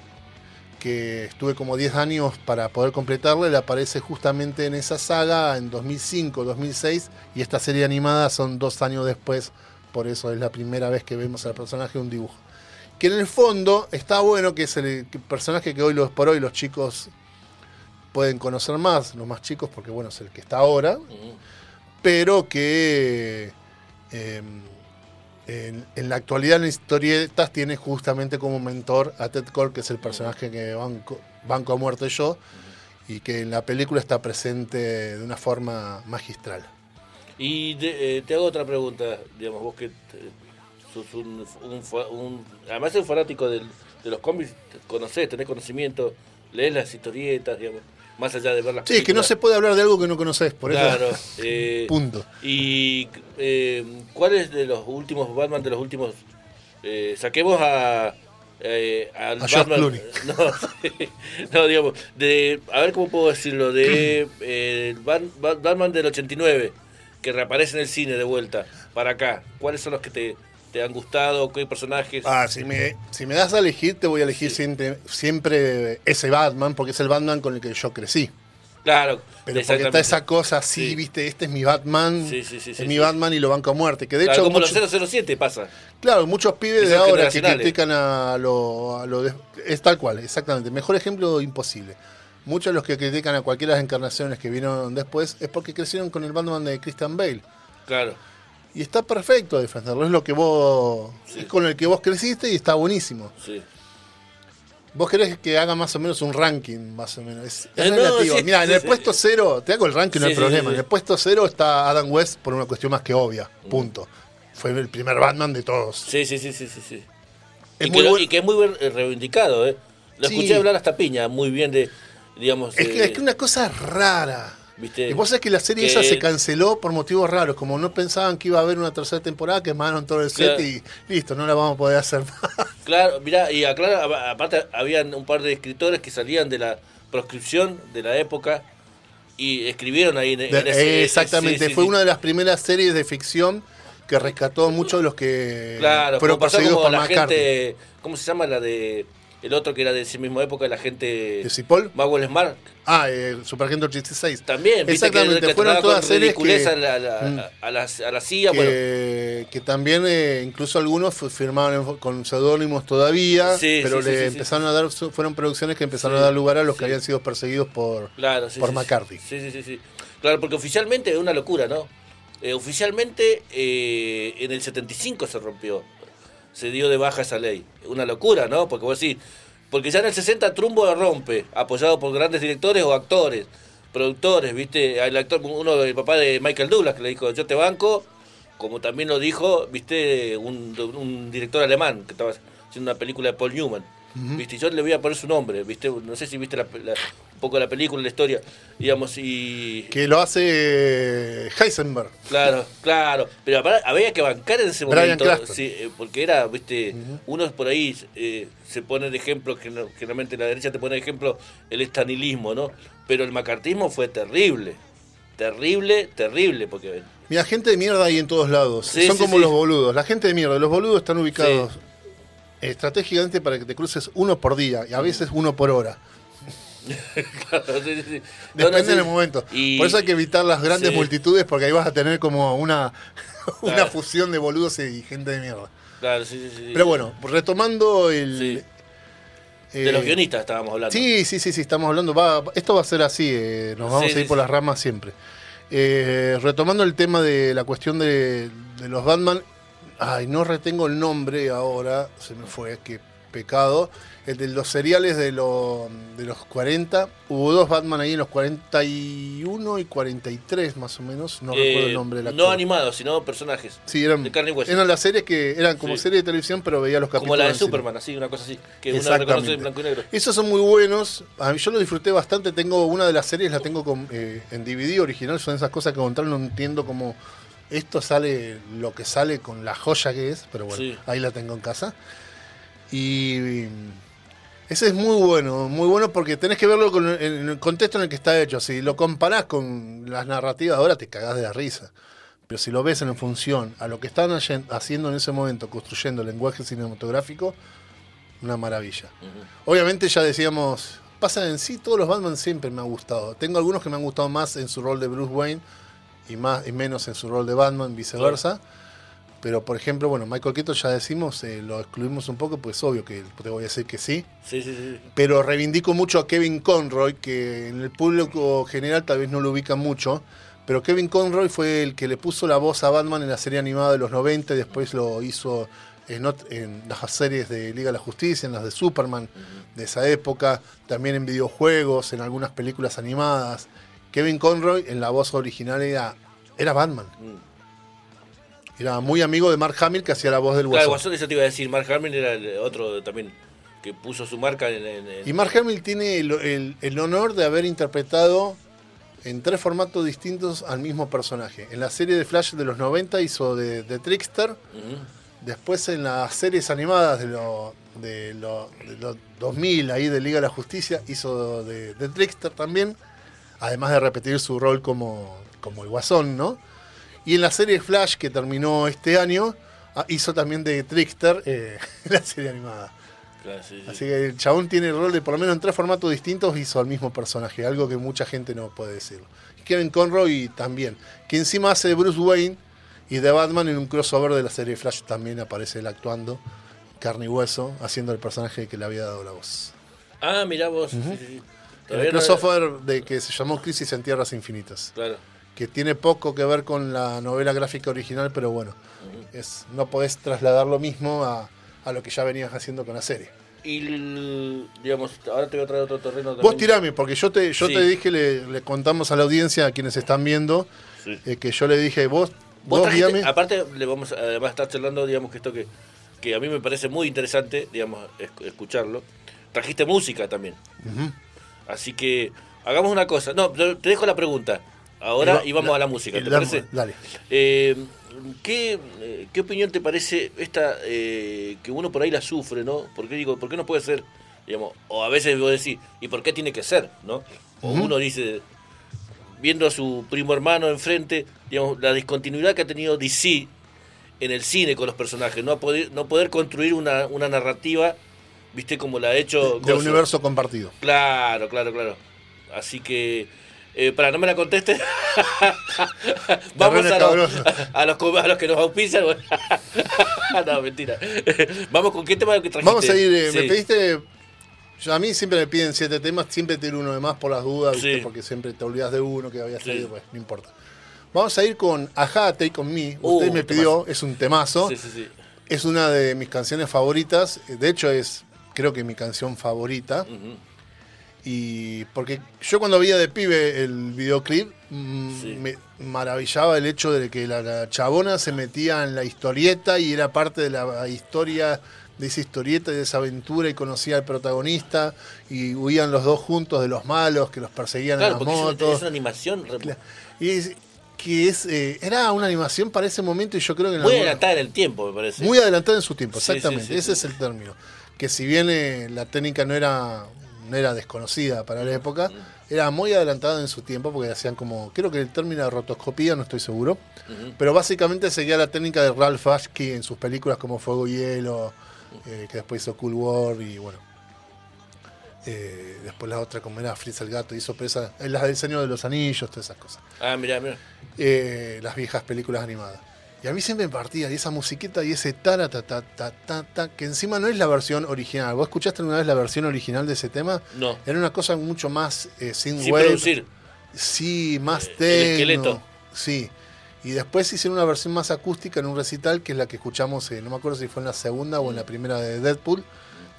que estuve como 10 años para poder completarla, él aparece justamente en esa saga en 2005, 2006, y esta serie animada son dos años después, por eso es la primera vez que vemos al personaje en un dibujo. Que en el fondo está bueno que es el personaje que hoy los por hoy los chicos pueden conocer más, los más chicos, porque bueno, es el que está ahora, pero que eh, en, la actualidad en historietas tiene justamente como mentor a Ted Cole, que es el personaje que banco, banco a muerte yo, y que en la película está presente de una forma magistral. Y te, eh, hago otra pregunta, digamos, vos que sos un, un fa- un- además fanático de los cómics, conocés, tenés conocimiento, lees las historietas, digamos, más allá de ver las Sí, es que no se puede hablar de algo que no conoces, por Claro. eso. eh, Punto. ¿Y eh, cuáles de los últimos Batman, de los últimos... eh, saquemos a... eh, al A Batman, Clooney. No, no, digamos, de, a ver cómo puedo decirlo, de eh, Batman del 89, que reaparece en el cine de vuelta, para acá. ¿Cuáles son los que te, te han gustado? ¿Qué personajes? Ah, si me, si me das a elegir, te voy a elegir siempre, siempre ese Batman, porque es el Batman con el que yo crecí. claro, Pero porque está esa cosa así, Sí. viste, este es mi Batman, Sí, sí, sí, es mi. Batman y lo banco a muerte. Que de Claro, hecho, como los 007 pasa. Claro, muchos pibes de ahora que critican a lo, a lo de- es tal cual, exactamente. Mejor ejemplo imposible. Muchos de los que critican a cualquiera de las encarnaciones que vieron después es porque crecieron con el Batman de Christian Bale. Claro. Y está perfecto defenderlo, es lo que vos Sí. es con el que vos creciste y está buenísimo. Sí. Vos querés que haga más o menos un ranking, más o menos. Es, es Eh, no, relativo. sí, Mira, en el sí. puesto cero, te hago el ranking, no hay problema. En el puesto cero está Adam West por una cuestión más que obvia. Mm. Punto. Fue el primer Batman de todos. Sí, sí, sí, sí, sí. Es y, muy que, y que es muy bien, eh, reivindicado, ¿eh? Lo escuché hablar hasta Piña, muy bien de, digamos... Es que, es que una cosa rara. ¿Viste? Y vos sabés que la serie Que- esa se canceló por motivos raros. Como no pensaban que iba a haber una tercera temporada, quemaron todo el set y listo, no la vamos a poder hacer más. Claro, mirá, y aclara, aparte habían un par de escritores que salían de la proscripción de la época y escribieron ahí en, en De- ese- eh, exactamente, sí, sí, fue sí. una de las primeras series de ficción que rescató a muchos de los que Claro, fueron como pasó como por la gente, ¿cómo se llama la de el otro que era de esa misma época, la gente ¿De Cipoll? Maxwell Smart? Ah, eh, Superagente 86. También, viste que, Exactamente, que fueron todas series que, a, la, a la- Mm. a la- a la CIA, bueno, que, que también eh, incluso algunos firmaban con seudónimos todavía, Sí, pero sí, le sí, empezaron a dar, fueron producciones que empezaron a dar lugar a los que habían sido perseguidos por, Claro, sí, por sí, McCarthy. Sí, sí, sí, sí. Claro, porque oficialmente es una locura, ¿no? Eh, oficialmente eh, en el 75 se rompió, se dio de baja esa ley. Una locura, ¿no? Porque vos decís, porque ya en el 60 Trumbo la rompe, apoyado por grandes directores o actores, productores, ¿viste? El actor, uno, el papá de Michael Douglas, que le dijo, yo te banco, como también lo dijo, ¿viste? Un, un director alemán que estaba haciendo una película de Paul Newman. ¿Viste? Yo le voy a poner su nombre, ¿viste? No sé si viste la- la- un poco la película, la historia, digamos, y... Que lo hace eh, Heisenberg. Claro, claro. Pero había que bancar en ese Brian momento. Sí, eh, porque era, viste, unos por ahí eh, se pone de ejemplo, que no- generalmente la derecha te pone de ejemplo el estanilismo, ¿no? Pero el macartismo fue terrible. Terrible, terrible, porque Mira, gente de mierda hay en todos lados. Sí, Son sí, como los boludos. La gente de mierda, los boludos están ubicados estratégicamente para que te cruces uno por día y a veces uno por hora. Claro, sí, sí. No, Depende no, sí. del momento. Y- Por eso hay que evitar las grandes multitudes porque ahí vas a tener como una, una Claro. fusión de boludos y gente de mierda. Claro, sí, sí, sí. Pero bueno, retomando el... Eh, De los guionistas estábamos hablando. Sí, sí, sí, sí, estamos hablando. va- esto va a ser así, eh, nos vamos a ir por las ramas siempre. Eh, retomando el tema de la cuestión de, de los Batman. Ay, no retengo el nombre ahora, se me fue, qué pecado. El de los seriales de, lo- de los 40. Hubo dos Batman ahí en los 41 y 43, más o menos. No Eh, recuerdo el nombre de la No animados, sino personajes. Sí, eran, de carne y hueso. eran las series que eran como Sí. serie de televisión, pero veía los capítulos. Como la de. Superman, así, una cosa así. Que uno reconoce en blanco y negro. Esos son muy buenos. A mí yo lo disfruté bastante. Tengo una de las series, la tengo con, eh, en DVD original. Son esas cosas que contrario no entiendo cómo Esto sale lo que sale con la joya que es, pero bueno, Sí. ahí la tengo en casa. Y ese es muy bueno, muy bueno porque tenés que verlo con- en el contexto en el que está hecho. Si lo comparás con las narrativas ahora, te cagás de la risa. Pero si lo ves en función a lo que están haciendo en ese momento, construyendo el lenguaje cinematográfico, una maravilla. Obviamente ya decíamos, pasa en sí, todos los Batman siempre me han gustado. Tengo algunos que me han gustado más en su rol de Bruce Wayne y más y menos en su rol de Batman, viceversa. Pero por ejemplo, bueno, Michael Keaton ya decimos, eh, lo excluimos un poco, pues obvio que te voy a decir que sí. Sí, sí, sí. Pero reivindico mucho a Kevin Conroy, que en el público general tal vez no lo ubican mucho. Pero Kevin Conroy fue el que le puso la voz a Batman en la serie animada de los 90 y después lo hizo en, las series de Liga de la Justicia, en las de Superman de esa época, también en videojuegos, en algunas películas animadas. Kevin Conroy en la voz original era, era Batman. Era muy amigo de Mark Hamill que hacía la voz del Claro, Guasón. Guasón, eso te iba a decir. Mark Hamill era el otro también que puso su marca en. en- en- Y Mark Hamill tiene el, el- el honor de haber interpretado en tres formatos distintos al mismo personaje. En la serie de Flash de los 90 hizo de, de Trickster, después en las series animadas de los de lo- de los 2000, ahí de Liga de la Justicia, hizo de, de Trickster también, además de repetir su rol como, como el Guasón, ¿no? Y en la serie Flash que terminó este año, ah, hizo también de Trickster eh, la serie animada. Claro, sí, sí. Así que el chabón tiene el rol de por lo menos en tres formatos distintos hizo al mismo personaje, algo que mucha gente no puede decir. Y Kevin Conroy también, que encima hace de Bruce Wayne y de Batman en un crossover de la serie Flash también aparece él actuando, carne y hueso, haciendo el personaje que le había dado la voz. Ah, mirá vos. sí, sí. El Todavía no- crossover de que se llamó Crisis en Tierras Infinitas, Claro. que tiene poco que ver con la novela gráfica original, pero bueno, es, no podés trasladar lo mismo a, a lo que ya venías haciendo con la serie. Y, digamos, ahora te voy a traer otro terreno Vos también. tirame, porque yo te, yo Sí. te dije, le, le contamos a la audiencia, a quienes están viendo, Sí. eh, que yo le dije, vos, Vos vos trajiste- aparte, le vamos a, además estar charlando, digamos, que esto que, que a mí me parece muy interesante, digamos, es- escucharlo. Trajiste música también. Así que hagamos una cosa. No, te dejo la pregunta. Ahora Y y, va- vamos la- a la música, ¿te la- parece? dale. Eh, ¿qué, eh, ¿Qué opinión te parece esta eh, que uno por ahí la sufre, ¿no? ¿Por qué digo, por qué no puede ser? Digamos, o a veces vos decís, ¿y por qué tiene que ser? ¿no? O uno dice, viendo a su primo hermano enfrente, digamos, la discontinuidad que ha tenido DC en el cine con los personajes, no poder, no poder construir una, una narrativa, viste, como la ha hecho de universo compartido. Claro, claro, claro. Así que, eh, para no me la conteste, vamos a los, a, los, co- a los que nos auspician. no, mentira. vamos con qué tema que trajiste. Vamos a ir, eh, me pediste, yo- a mí siempre me piden siete temas, siempre tiro uno de más por las dudas, ¿viste? Porque siempre te olvidas de uno que había Sí. salido, pues no importa. Vamos a ir con Aja, Take On Me, Uh, usted me temazo. pidió, es un temazo, Sí, sí, sí. es una de mis canciones favoritas, de hecho es creo que mi canción favorita. Ujú. Y porque yo cuando veía de pibe el videoclip, mm, Sí. me maravillaba el hecho de que la, la chabona se metía en la historieta y era parte de la historia, de esa historieta y de esa aventura y conocía al protagonista y huían los dos juntos de los malos que los perseguían Claro, en las motos. es una animación Y es, que es, eh, era una animación para ese momento y yo creo que en muy adelantada en el tiempo, me parece. muy adelantada en su tiempo, Sí, sí, exactamente. sí, Ese es el término. Que si bien eh, la técnica no era, no era desconocida para la época, era muy adelantada en su tiempo porque hacían como, creo que el término de rotoscopía, no estoy seguro, pero básicamente seguía la técnica de Ralph Ashke en sus películas como Fuego y Hielo, eh, que después hizo Cool War y bueno. eh, después la otra como era Fritz el Gato, hizo presa, eh, las del Señor de los Anillos, todas esas cosas Ah, mira, mira. eh, las viejas películas animadas. Y a mí siempre me partía, y esa musiquita y ese ta ta ta ta ta ta que encima no es la versión original. ¿Vos escuchaste alguna vez la versión original de ese tema? No. Era una cosa mucho más eh, sin, Sin producir. Sí, más Eh, el esqueleto. Sí. Y después hicieron una versión más acústica en un recital, que es la que escuchamos, eh, no me acuerdo si fue en la segunda o en la primera de Deadpool,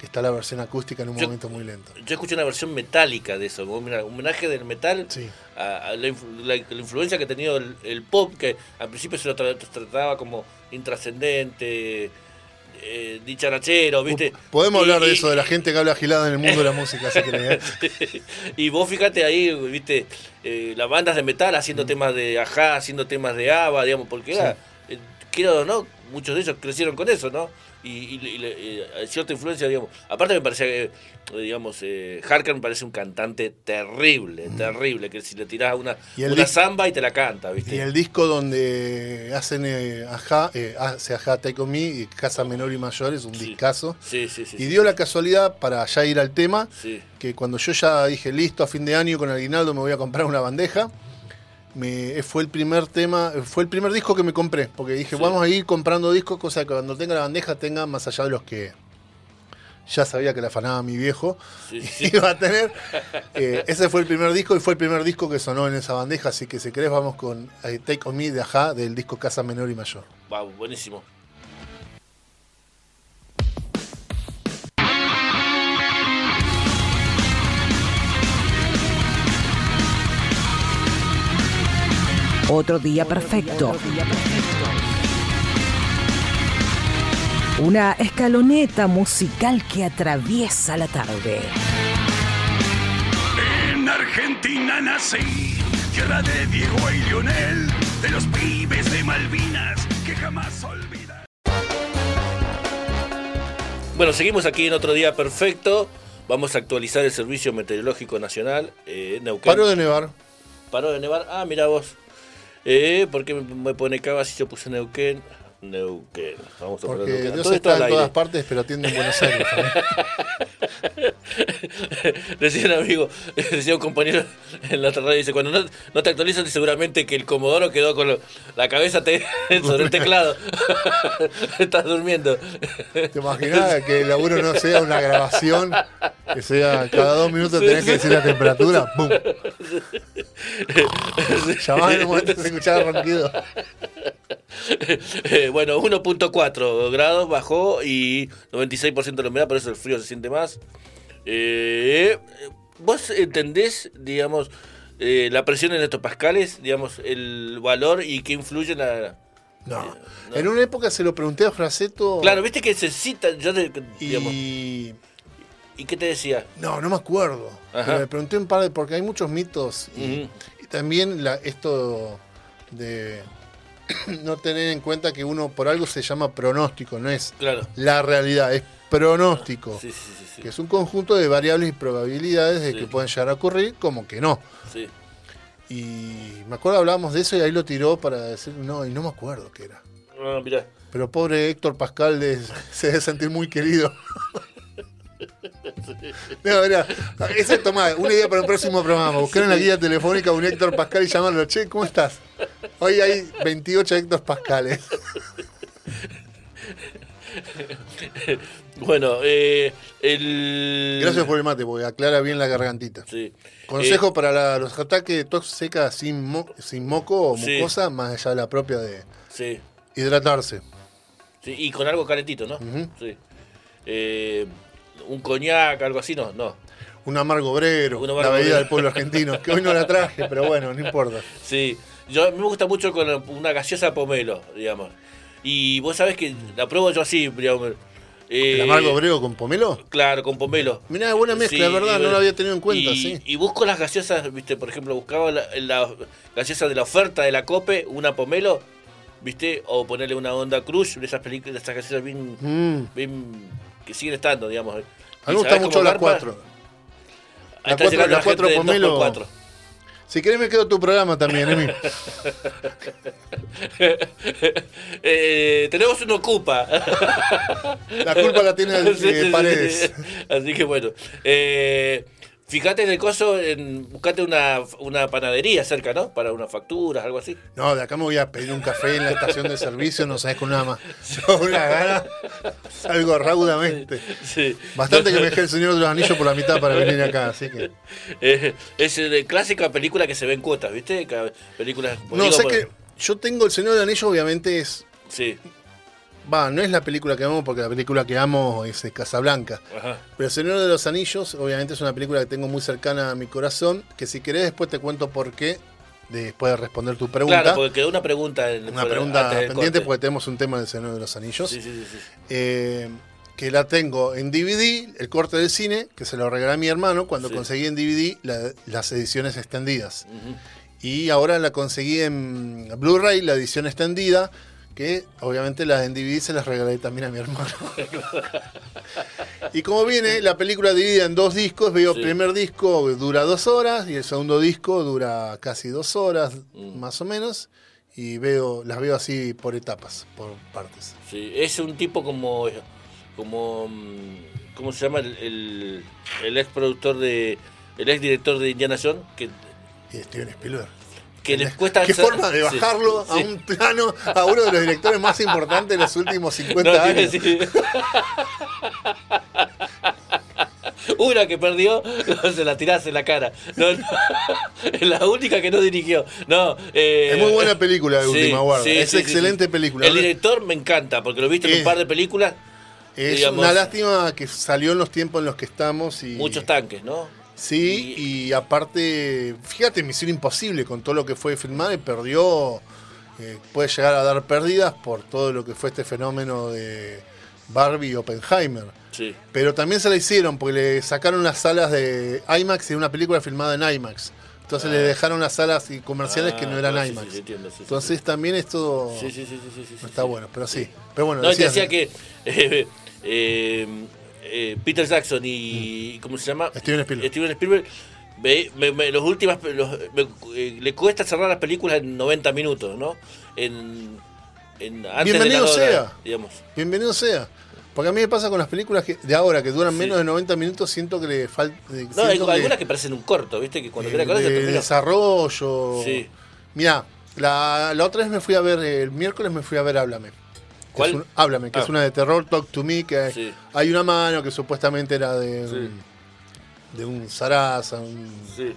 que está la versión acústica en un Yo- momento muy lento. Yo escuché una versión metálica de eso, un homenaje del metal Sí. a, a la, la- la influencia que ha tenido el, el pop, que al principio se lo tra- trataba como intrascendente, eh, dicharachero, ¿viste? Podemos Y- hablar de y- eso, de la gente que habla gilada en el mundo de la música, si querés. ¿eh? y vos fíjate ahí, viste, eh, las bandas de metal Mm. haciendo temas de Ajá, haciendo temas de ABBA, digamos, porque era, eh, quiero no, muchos de ellos crecieron con eso, ¿no? Y, y- y eh, cierta influencia, digamos. Aparte me parecía que, eh, digamos, eh, Harker me parece un cantante terrible, terrible, que si le tirás una, Mm. Una samba y te la canta, ¿viste? Y el disco donde hacen eh, Ajá, eh, hace Ajá Take On Me y Casa Menor y Mayor es un Sí. discazo. Sí, sí, sí. Y dio sí. la casualidad, para ya ir al tema, Sí. que cuando yo ya dije, listo, a fin de año con Aguinaldo me voy a comprar una bandeja, me, fue el primer tema, fue el primer disco que me compré, porque dije, Sí. vamos a ir comprando discos, cosa que cuando tenga la bandeja tenga más allá de los que ya sabía que la afanaba mi viejo, Sí, sí. iba a tener. Eh, ese fue el primer disco y fue el primer disco que sonó en esa bandeja, así que si querés vamos con eh, Take On Me de Ajá, del disco Casa Menor y Mayor. Wow, buenísimo. Otro día perfecto. Una escaloneta musical que atraviesa la tarde. En Argentina nací, tierra de Diego y Lionel, de los pibes de Malvinas que jamás olvidan. Bueno, seguimos aquí en otro día perfecto. Vamos a actualizar el Servicio Meteorológico Nacional. Eh, Neuquén. Paro de nevar. Paró de nevar. Ah, mira vos. Eh, ¿Por qué me, me pone cava si yo puse Neuquén? Neuquén. Vamos a Porque Neuquén. Dios está al en todas partes, pero atiende en Buenos Aires. ¿eh? decía un amigo, decía un compañero en la radio, dice, cuando no, no te actualizas seguramente que el Comodoro quedó con lo- la cabeza te- sobre el teclado. Estás durmiendo. ¿Te imaginas que el laburo no sea una grabación? Que sea cada dos minutos tenés que decir la temperatura. ¡Pum! Llamás en un momento se escuchaba ronquido. Eh, bueno, 1.4 grados bajó y 96% de la humedad, por eso el frío se siente más. Eh, ¿Vos entendés, digamos, eh, la presión en hectopascales, digamos, el valor y qué influye en la... No. En una época se lo pregunté a Fraceto. Claro, viste que se cita, yo te- digamos, Y. ¿y qué te decía? No, no me acuerdo. Ajá. Pero me pregunté un par de. Porque hay muchos mitos. Y, también la, esto de no tener en cuenta que uno por algo se llama pronóstico, no es Claro. la realidad, es pronóstico. Sí, sí, sí, sí. Que es un conjunto de variables y probabilidades de que pueden llegar a ocurrir, como que no. Y me acuerdo hablábamos de eso y ahí lo tiró para decir, no, y no me acuerdo qué era. Ah, mirá. Pero pobre Héctor Pascal de- se debe sentir muy querido. No, mira, ese tomá, una idea para el próximo programa. Buscar en la guía telefónica a un Héctor Pascal y llamarlo. Che, ¿cómo estás? Hoy hay 28 Héctor Pascales. Bueno, eh, el... Gracias por el mate, porque aclara bien la gargantita. Sí. Consejo Eh, para la- los ataques de tos seca sin, mo- sin moco o Sí. mucosa, más allá de la propia de sí. hidratarse. Sí, y con algo calentito, ¿no? Ujú. Sí. Eh, un coñac, algo así, no, no. Un amargo obrero, Un la bebida del pueblo argentino, que hoy no la traje, pero bueno, no importa. Sí, yo me gusta mucho con una gaseosa pomelo, digamos. Y vos sabés que la pruebo yo así, digamos. Eh, ¿El amargo obrero con pomelo? Claro, con pomelo. Mirá, buena mezcla, Sí, es verdad, no lo había tenido en cuenta, y, sí. Y busco las gaseosas, viste, por ejemplo, buscaba la, la gaseosa de la oferta de la COPE, una pomelo, viste, o ponerle una onda crush, de esas películas, de esas gaseosas bien, Mm. bien que siguen estando, digamos. A ¿Y mí me gusta mucho cómo la garpa? 4. Ahí La está cuatro- llegando la la cuatro gente del pomelo. 2x4. Si querés me quedo tu programa también, Emi. Eh, tenemos un ocupa. La culpa la tiene el, Sí, eh, sí, sí, Paredes. sí. Así que bueno. Eh, fíjate en el coso, en, buscate una, una panadería cerca, ¿no? Para unas facturas, algo así. No, de acá me voy a pedir un café en la estación de servicio, no sabes con nada más. Yo una gana, salgo raudamente. Sí. Bastante que me dejé el Señor de los Anillos por la mitad para venir acá, así que... Eh, es de clásica película que se ve en cuotas, ¿viste? Películas. No, sé por- que yo tengo el Señor de los Anillos, obviamente es... Sí, Va, no es la película que amo, porque la película que amo es eh, Casablanca. ajá. Pero El Señor de los Anillos, obviamente es una película que tengo muy cercana a mi corazón, que si querés después te cuento por qué después de responder tu pregunta. Claro, porque quedó una pregunta. En, una pregunta pendiente porque tenemos un tema del Señor de los Anillos. Sí, sí, sí, eh, que la tengo en DVD, el corte del cine, que se lo regalé a mi hermano cuando Sí. conseguí en DVD la- las ediciones extendidas. Y ahora la conseguí en Blu-ray, la edición extendida, que obviamente las en DVD se las regalé también a mi hermano. y como viene la película dividida en dos discos, veo Sí. el primer disco dura dos horas y el segundo disco dura casi dos horas, Mm. más o menos. Y veo, las veo así por etapas, por partes. Sí, es un tipo como. como mm, ¿Cómo se llama? El, el, el ex productor de. El ex director de Indiana Jones. Que, Y Steven Spielberg. Que les cuesta. ¿Qué hacer- forma de sí, bajarlo a un plano a uno de los directores más importantes de los últimos 50 No, años? Una que perdió, no, se la tirás en la cara. No, no. Es la única que no dirigió. No, eh, Es muy buena película de sí, Última Guardia. sí, es sí, excelente película. El director me encanta, porque lo viste en un par de películas. Es digamos, una lástima que salió en los tiempos en los que estamos y Muchos tanques, ¿no? Sí y, aparte fíjate Misión Imposible con todo lo que fue filmada y perdió eh, puede llegar a dar pérdidas por todo lo que fue este fenómeno de Barbie y Oppenheimer. Sí. pero también se la hicieron porque le sacaron las salas de IMAX y una película filmada en IMAX. Entonces le dejaron las salas y comerciales que no eran Ah, sí, IMAX. sí, sí, entiendo, entonces también esto Sí, sí, sí, sí, sí, sí, no está bueno pero sí. Pero bueno No, decías- decía que eh, eh, eh, Peter Jackson y. ¿Cómo se llama? Steven Spielberg. Steven Spielberg. ve- me- me- los últimas, los- eh, le cuesta cerrar las películas en 90 minutos, ¿no? En, en- antes Bienvenido de la hora, sea. digamos. Bienvenido sea. Porque a mí me pasa con las películas que, de ahora que duran Sí. menos de 90 minutos, siento que le falta. No, hay algunas que parecen un corto, ¿viste? Que cuando quiera correr se desarrollo. Sí. Mira, la, la otra vez me fui a ver, el miércoles me fui a ver Háblame. Que ¿Cuál? es un- Háblame, que Ah. es una de terror, Talk to Me, que Sí. hay una mano que supuestamente era de, Sí. de un zaraza, un Sí.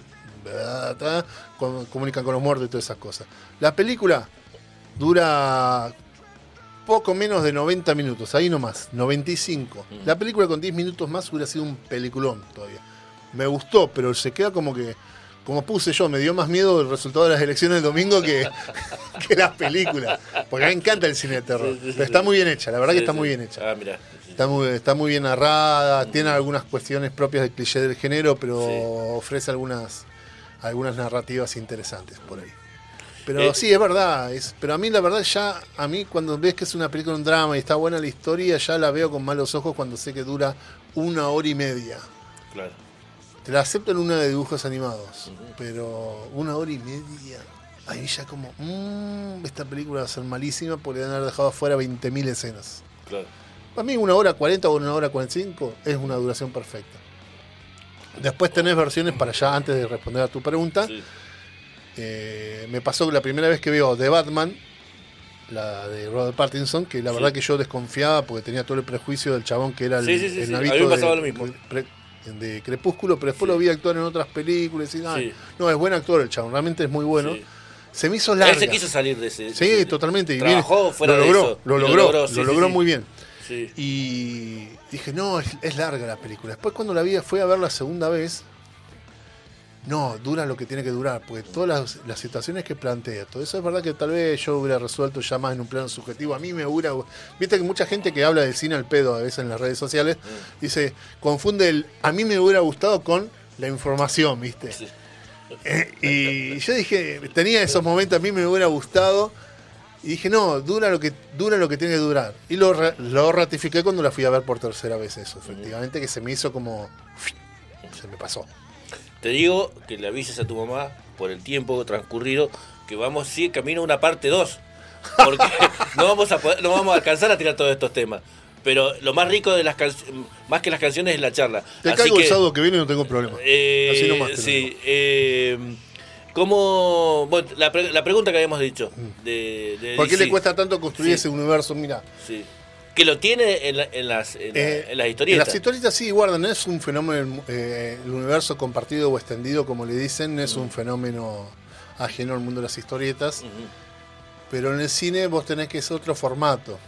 com- comunican con los muertos y todas esas cosas. La película dura poco menos de 90 minutos, ahí nomás, 95. Mm. La película con 10 minutos más hubiera sido un peliculón todavía. Me gustó, pero se queda como que, como puse yo, me dio más miedo el resultado de las elecciones del domingo que, que las películas. Porque a mí me encanta el cine de terror. Sí, sí, sí, pero está muy bien hecha, la verdad que está muy bien hecha. Ah, mira. Está muy, está muy bien narrada, tiene algunas cuestiones propias del cliché del género, pero ofrece algunas, algunas narrativas interesantes por ahí. Pero Eh, sí, es verdad, es, pero a mí la verdad ya, a mí cuando ves que es una película, un drama y está buena la historia, ya la veo con malos ojos cuando sé que dura una hora y media. Claro. Te la acepto en una de dibujos animados, pero una hora y media, ahí ya como, mmm, esta película va a ser malísima porque le han dejado afuera 20.000 escenas. Claro. Para mí una hora 40 o una hora 45 es una duración perfecta. Después tenés versiones para allá, antes de responder a tu pregunta. Sí. Eh, me pasó que la primera vez que veo The Batman, la de Robert Pattinson, que la Sí. verdad que yo desconfiaba porque tenía todo el prejuicio del chabón que era el, Sí, sí, sí, el sí. navito A mí me pasaba de, lo mismo. pre- de Crepúsculo, pero después Sí. lo vi actuar en otras películas y ah, Sí. no, es buen actor el chabón, realmente es muy bueno. Sí. Se me hizo larga. Él se quiso salir de ese. Sí, de ese- totalmente. y Trabajó bien, fuera lo de logró, eso. Lo logró, lo logró muy bien. Y dije, no, es, es larga la película. Después cuando la vi, fui a ver la segunda vez. No, dura lo que tiene que durar, porque todas las, las situaciones que plantea, todo eso es verdad que tal vez yo hubiera resuelto ya más en un plano subjetivo. A mí me hubiera. Viste que mucha gente que habla del cine al pedo a veces en las redes sociales dice, confunde el a mí me hubiera gustado con la información, ¿viste? Sí. Eh, y yo dije, tenía esos momentos, a mí me hubiera gustado. Y dije, no, dura lo que, dura lo que tiene que durar. Y lo, lo ratifiqué cuando la fui a ver por tercera vez eso, efectivamente, que se me hizo como... Se me pasó. Te digo que le avises a tu mamá por el tiempo transcurrido que vamos sí camino a una parte 2. Porque no vamos a poder- no vamos a alcanzar a tirar todos estos temas. Pero lo más rico de las canciones, más que las canciones es la charla. Te Así caigo el sábado que viene y no tengo problema. eh, Así nomás te sí, eh, ¿Cómo, bueno, la, pre- la pregunta que habíamos dicho de, de ¿Por qué le cuesta tanto construir Sí. ese universo? Mira, sí, que lo tiene en, la- en las en, la- Eh, en las historietas. Las historietas sí guardan, no es un fenómeno, eh, el universo compartido o extendido, como le dicen, no es un fenómeno ajeno al mundo de las historietas, pero en el cine vos tenés que es otro formato.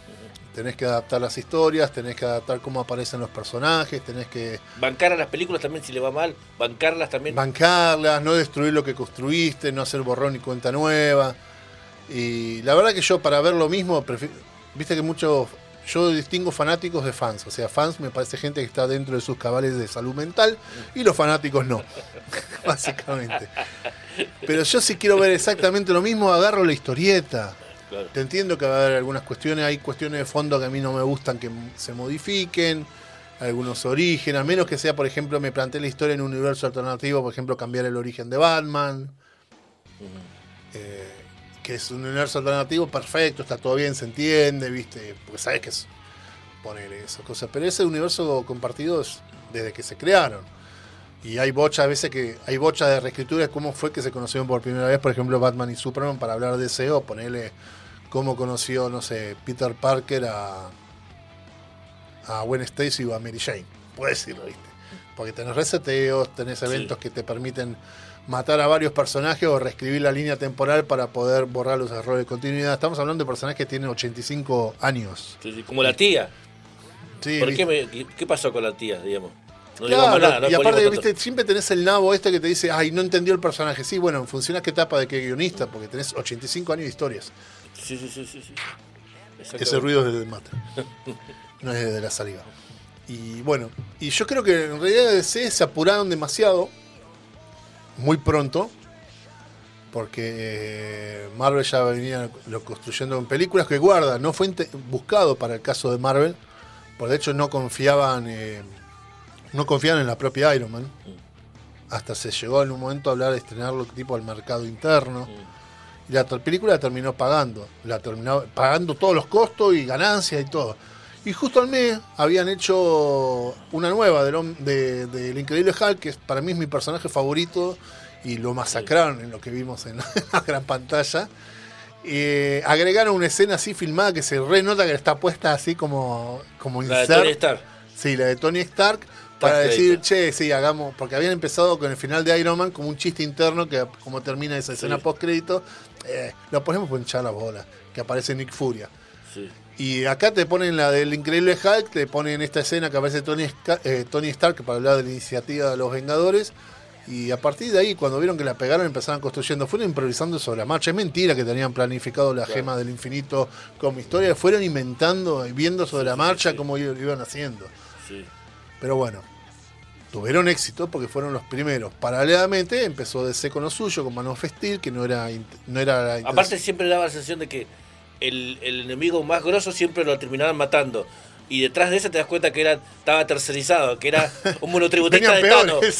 tenés que adaptar las historias, tenés que adaptar cómo aparecen los personajes, tenés que Bancar a las películas también si le va mal, bancarlas también. bancarlas, no destruir lo que construiste, no hacer borrón y cuenta nueva. Y la verdad que yo para ver lo mismo, prefi- viste que muchos, yo distingo fanáticos de fans, o sea, fans me parece gente que está dentro de sus cabales de salud mental y los fanáticos no, básicamente. Pero yo si quiero ver exactamente lo mismo, agarro la historieta. Claro. Te entiendo que va a haber algunas cuestiones, hay cuestiones de fondo que a mí no me gustan que se modifiquen, algunos orígenes, a menos que sea, por ejemplo, me planteé la historia en un universo alternativo, por ejemplo, cambiar el origen de Batman, eh, que es un universo alternativo perfecto, está todo bien, se entiende, viste, porque sabes que es poner esas cosas, pero ese universo compartido es desde que se crearon. Y hay bocha a veces que hay bocha de reescritura de cómo fue que se conocieron por primera vez, por ejemplo, Batman y Superman para hablar de ese o ponerle cómo conoció, no sé, Peter Parker a a Gwen Stacy o a Mary Jane. Puedes decirlo, ¿viste? Porque tenés reseteos, tenés eventos que te permiten matar a varios personajes o reescribir la línea temporal para poder borrar los errores de continuidad. Estamos hablando de personajes que tienen 85 años. Como la tía. Sí, ¿Por qué, me- qué, pasó con la tía, digamos? No Claro, nada, no y aparte, viste, siempre tenés el nabo este que te dice, ay, no entendió el personaje. Sí, bueno, en función a qué etapa de qué guionista, porque tenés 85 años de historias. Sí, sí, sí, sí. Ese ruido es del mate. No es de la saliva. Y bueno, y yo creo que en realidad DC se apuraron demasiado, muy pronto, porque eh, Marvel ya venía lo construyendo en películas que guarda, no fue buscado para el caso de Marvel, por de hecho no confiaban, eh, no confiaban en la propia Iron Man. Hasta se llegó en un momento a hablar de estrenarlo tipo al mercado interno. Y la película la terminó pagando. La terminó pagando todos los costos y ganancias y todo. Y justo al mes habían hecho una nueva del de, del Increíble Hulk, que para mí es mi personaje favorito, y lo masacraron en lo que vimos en la, en la gran pantalla. Eh, agregaron una escena así filmada que se renota que está puesta así como, como La de insert. Tony Stark. Sí, la de Tony Stark. Para decir, che, sí, hagamos. Porque habían empezado con el final de Iron Man como un chiste interno que, como termina esa escena Sí. post crédito, eh, lo ponemos por hinchar las bolas. Que aparece Nick Furia. Sí. Y acá te ponen la del increíble Hulk, te ponen esta escena que aparece Tony, eh, Tony Stark para hablar de la iniciativa de los Vengadores. Y a partir de ahí, cuando vieron que la pegaron, empezaron construyendo. Fueron improvisando sobre la marcha. Es mentira que tenían planificado la gema del infinito como historia. Fueron inventando y viendo sobre la marcha sí. cómo iban haciendo. Pero bueno, tuvieron éxito porque fueron los primeros. Paralelamente empezó DC con lo suyo, con Man of Steel, que no era, no era la Aparte siempre daba la sensación de que el, el enemigo más grosso siempre lo terminaban matando. Y detrás de eso te das cuenta que era estaba tercerizado, que era un monotributista de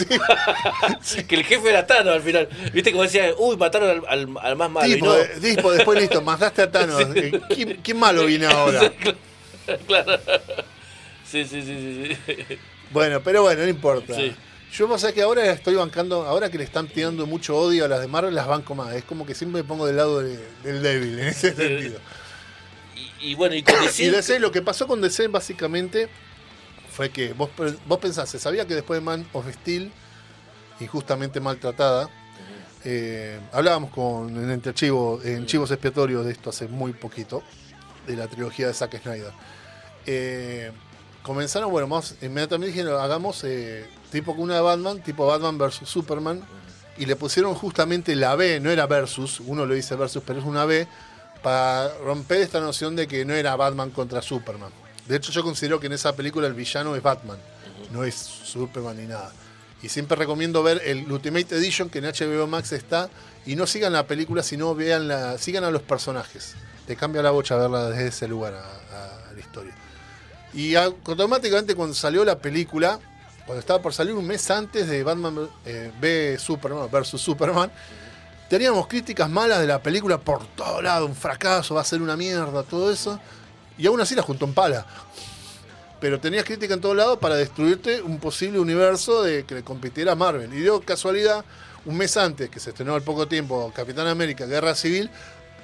sí. Que el jefe era Thanos al final. Viste como decía, uy, mataron al, al- al más malo. no. de- tipo, después listo, mataste a Thanos. Eh, ¿Quién, quién malo viene ahora? claro. Sí, sí, sí, sí. sí. Bueno, pero bueno, no importa. Yo pasa que ahora estoy bancando, ahora que le están tirando mucho odio a las de Marvel, las banco más. Es como que siempre me pongo del lado de- del débil en ese sentido. Y, y bueno, y con Y DC, DC, lo que pasó con DC básicamente fue que vos, vos pensás, se sabía que después de Man of Steel, injustamente maltratada, eh, hablábamos con, en, entre Chivo- en Chivos Expiatorios de esto hace muy poquito, de la trilogía de Zack Snyder. Eh, comenzaron, bueno, más, inmediatamente dijeron, hagamos eh, tipo una de Batman, tipo Batman versus Superman, y le pusieron justamente la B, no era versus, uno lo dice versus, pero es una B, para romper esta noción de que no era Batman contra Superman. De hecho, yo considero que en esa película el villano es Batman, no es Superman ni nada. Y siempre recomiendo ver el Ultimate Edition que en HBO Max está y no sigan la película, sino vean la, sigan a los personajes. Te cambia la bocha verla desde ese lugar a, a- la historia. Y automáticamente cuando salió la película, cuando estaba por salir un mes antes de Batman eh, v Superman versus Superman, teníamos críticas malas de la película por todo lado, un fracaso, va a ser una mierda, todo eso. Y aún así la juntó en pala. Pero tenías crítica en todos lados para destruirte un posible universo de que le compitiera Marvel. Y dio casualidad, un mes antes, que se estrenó al poco tiempo Capitán América, Guerra Civil,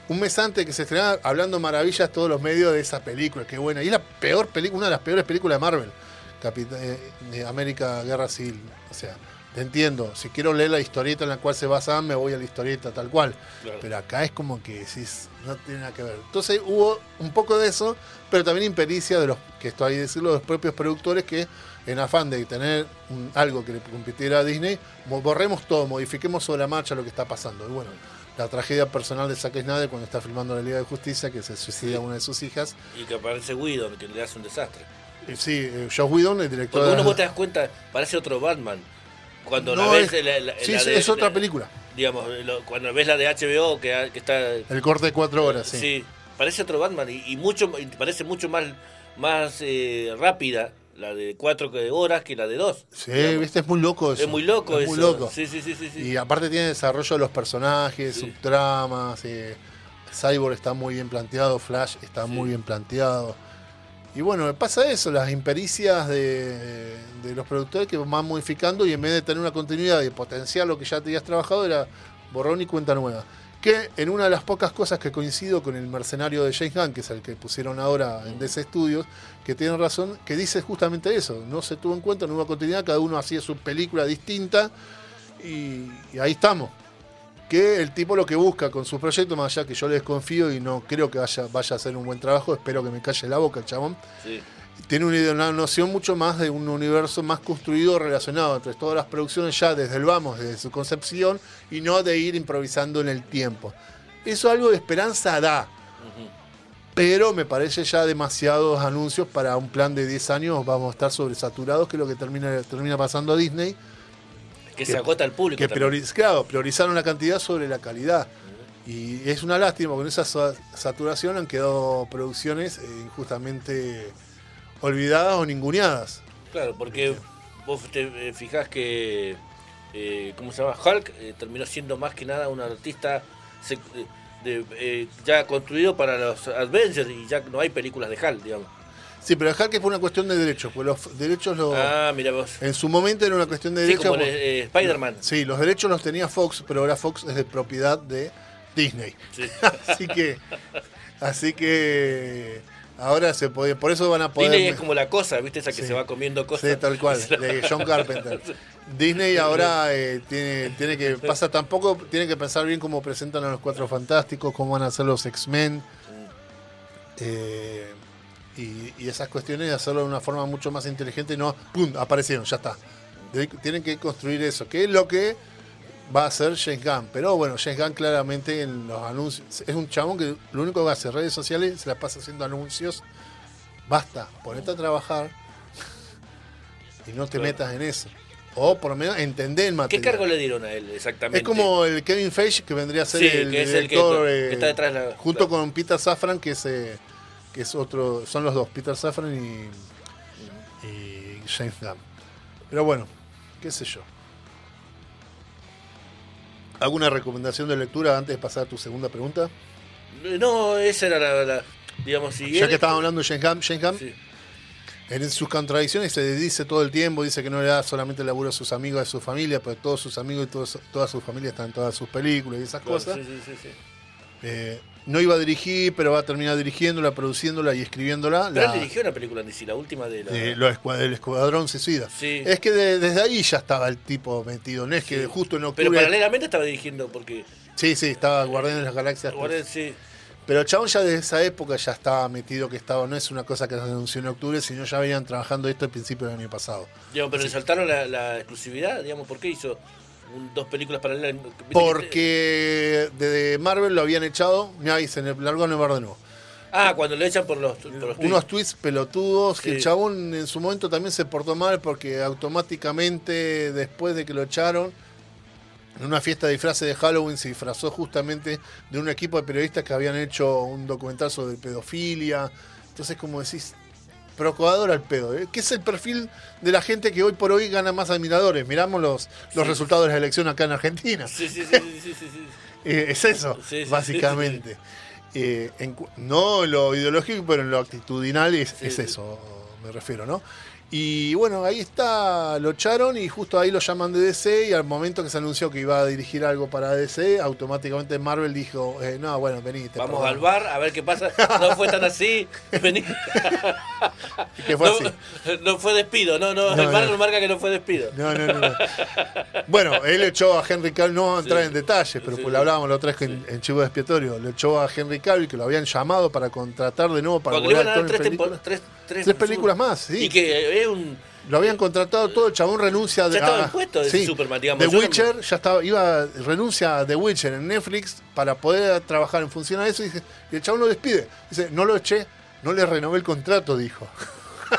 un mes antes que se estrenara hablando maravillas todos los medios de esa película, qué buena. Y es la peor película, una de las peores películas de Marvel, Eh, América Guerra Civil. O sea, te entiendo. Si quiero leer la historieta en la cual se basa, me voy a la historieta tal cual. Claro. Pero acá es como que decís, no tiene nada que ver. Entonces hubo un poco de eso, pero también impericia de los, que esto hay que decirlo, de los propios productores que en afán de tener un- algo que le compitiera a Disney, mo- borremos todo, modifiquemos sobre la marcha lo que está pasando. Y bueno, la tragedia personal de Zack Snyder cuando está filmando la Liga de Justicia, que se suicida una de sus hijas. Y que aparece Whedon, que le hace un desastre. Eh, Sí, eh, Josh Whedon, el director Porque uno vos te das cuenta, parece otro Batman. Cuando la No, ves es- la- la- sí, la es, de- es otra la- película. Digamos, lo- cuando ves la de HBO que, ha- que está El corte de cuatro horas, sí. Sí, parece otro Batman y, y mucho y parece mucho más, más eh, rápida la de cuatro horas que la de dos. Sí, digamos. viste, es muy loco eso. Es muy loco Es eso. muy loco. Sí, sí, sí, sí, sí. Y aparte tiene desarrollo de los personajes, Sí. subtramas. eh, Cyborg está muy bien planteado, Flash está Sí. muy bien planteado. Y bueno, pasa eso, las impericias de, los productores que van modificando y en vez de tener una continuidad y potenciar lo que ya tenías trabajado, era borrón y cuenta nueva. Que en una de las pocas cosas que coincido con el mercenario de James Gunn, que es el que pusieron ahora en DC Studios, que tiene razón, que dice justamente eso, no se tuvo en cuenta, no hubo continuidad, cada uno hacía su película distinta y ahí estamos. Que el tipo lo que busca con sus proyectos, más allá que yo le desconfío y no creo que vaya, vaya a hacer un buen trabajo, espero que me calle la boca el chabón, Sí. tiene una, idea- una noción mucho más de un universo más construido, relacionado entre todas las producciones ya desde el vamos, desde su concepción, y no de ir improvisando en el tiempo. Eso algo de esperanza da, pero me parece ya demasiados anuncios para un plan de 10 años, vamos a estar sobresaturados, que es lo que termina, termina pasando a Disney, Que, Que- se agota al público. que también. prioriz- claro, priorizaron la cantidad sobre la calidad. Y es una lástima, con esa sa- saturación han quedado producciones eh, injustamente olvidadas o ninguneadas. Claro, porque vos te eh, fijás que, eh, ¿cómo se llama? Hulk eh, terminó siendo más que nada un artista eh, de, eh, ya construido para los Avengers y ya no hay películas de Hulk, digamos. Sí, pero dejar que fue una cuestión de derechos, pues los derechos los, Ah, mira vos. en su momento era una cuestión de Sí, derechos. como el, pues- eh, Spider-Man. Sí, los derechos los tenía Fox, pero ahora Fox es de propiedad de Disney. Sí. así que, así que ahora se puede, por eso van a poder. Disney es como la cosa, ¿viste? Esa que Sí. se va comiendo cosas. Sí, tal cual, de John Carpenter. Disney ahora eh, tiene, tiene que, pasa tampoco, tiene que pensar bien cómo presentan a los Cuatro Fantásticos, cómo van a ser los X-Men. eh, y, y esas cuestiones de hacerlo de una forma mucho más inteligente, no, ¡pum! aparecieron, ya está. De- tienen que construir eso, que es lo que va a hacer James Gunn. Pero bueno, James Gunn claramente en los anuncios, es un chabón que lo único que hace redes sociales se la pasa haciendo anuncios. Basta, ponete a trabajar y no te Claro. metas en eso. O por lo menos entender el ¿Qué material. cargo le dieron a él exactamente? Es como el Kevin Feige que vendría a ser Sí, el que es el que- director que eh, está detrás de la- junto claro. con Peter Safran que es eh, que es otro son los dos Peter Safran y, y James Gunn. Pero bueno, qué sé yo. ¿Alguna recomendación de lectura antes de pasar a tu segunda pregunta? No, esa era la. la- digamos, si Ya que estábamos hablando de James Gunn, James Gunn, Sí. en sus contradicciones se dice todo el tiempo, dice que no le da solamente el laburo a sus amigos, a su familia, pero todos sus amigos y todos, toda su familia están en todas sus películas y esas Claro, cosas. sí, sí, sí, sí. Eh, no iba a dirigir, pero va a terminar dirigiéndola, produciéndola y escribiéndola. Pero la- él dirigió una película en DC, la última de la. de lo del Escuadrón Suicida. Sí. Es que de- desde ahí ya estaba el tipo metido, no es que justo en Pero octubre... paralelamente estaba dirigiendo porque. sí, sí, estaba Guardianes de las Galaxias. Guardia- sí. Pero el chabón ya desde esa época ya estaba metido que estaba, no es una cosa que se anunció en octubre, sino ya venían trabajando esto al principio del año pasado. Digamos, pero le saltaron la, la exclusividad, digamos, ¿por qué hizo un- dos películas paralelas? Porque de Marvel lo habían echado, me avisen, el largo no de nuevo. Ah, cuando le echan por los, por los Unos tweets. pelotudos que el chabón en su momento también se portó mal porque automáticamente después de que lo echaron en una fiesta de disfraces de Halloween se disfrazó justamente de un equipo de periodistas que habían hecho un documental sobre pedofilia. Entonces como decís, procador al pedo. ¿eh? ¿Qué es el perfil de la gente que hoy por hoy gana más admiradores? Miramos los, los Sí. resultados de la elección acá en Argentina. Sí, sí, sí, sí, sí. Eh, es eso, básicamente. Eh, en no en lo ideológico, pero en lo actitudinal es, es eso, me refiero, ¿no? Y bueno, ahí está, lo echaron y justo ahí lo llaman de DC y al momento que se anunció que iba a dirigir algo para DC, automáticamente Marvel dijo, eh, no, bueno, vení. te Vamos perdono". al bar a ver qué pasa. No fue tan así. Vení. Que fue no, así. no fue despido, no, no. No, el bar no. marca que no fue despido. No, no, no. no. Bueno, él echó a Henry Cavill, no vamos a entrar Sí. en detalles, pero Sí, pues sí. lo hablábamos la otra vez que en, en Chivo de Expiatorio, lo echó a Henry Cavill, que lo habían llamado para contratar de nuevo para Porque le iban a dar películas. tres, Tres películas más, sí. Y que es un. Lo habían contratado todo, el chabón renuncia de. Ya estaba a- impuesto ese Superman, digamos. The Yo no- Witcher ya estaba, iba, renuncia a The Witcher en Netflix para poder trabajar en función a eso y, el chabón lo despide. Dice, no lo eché, no le renové el contrato, dijo.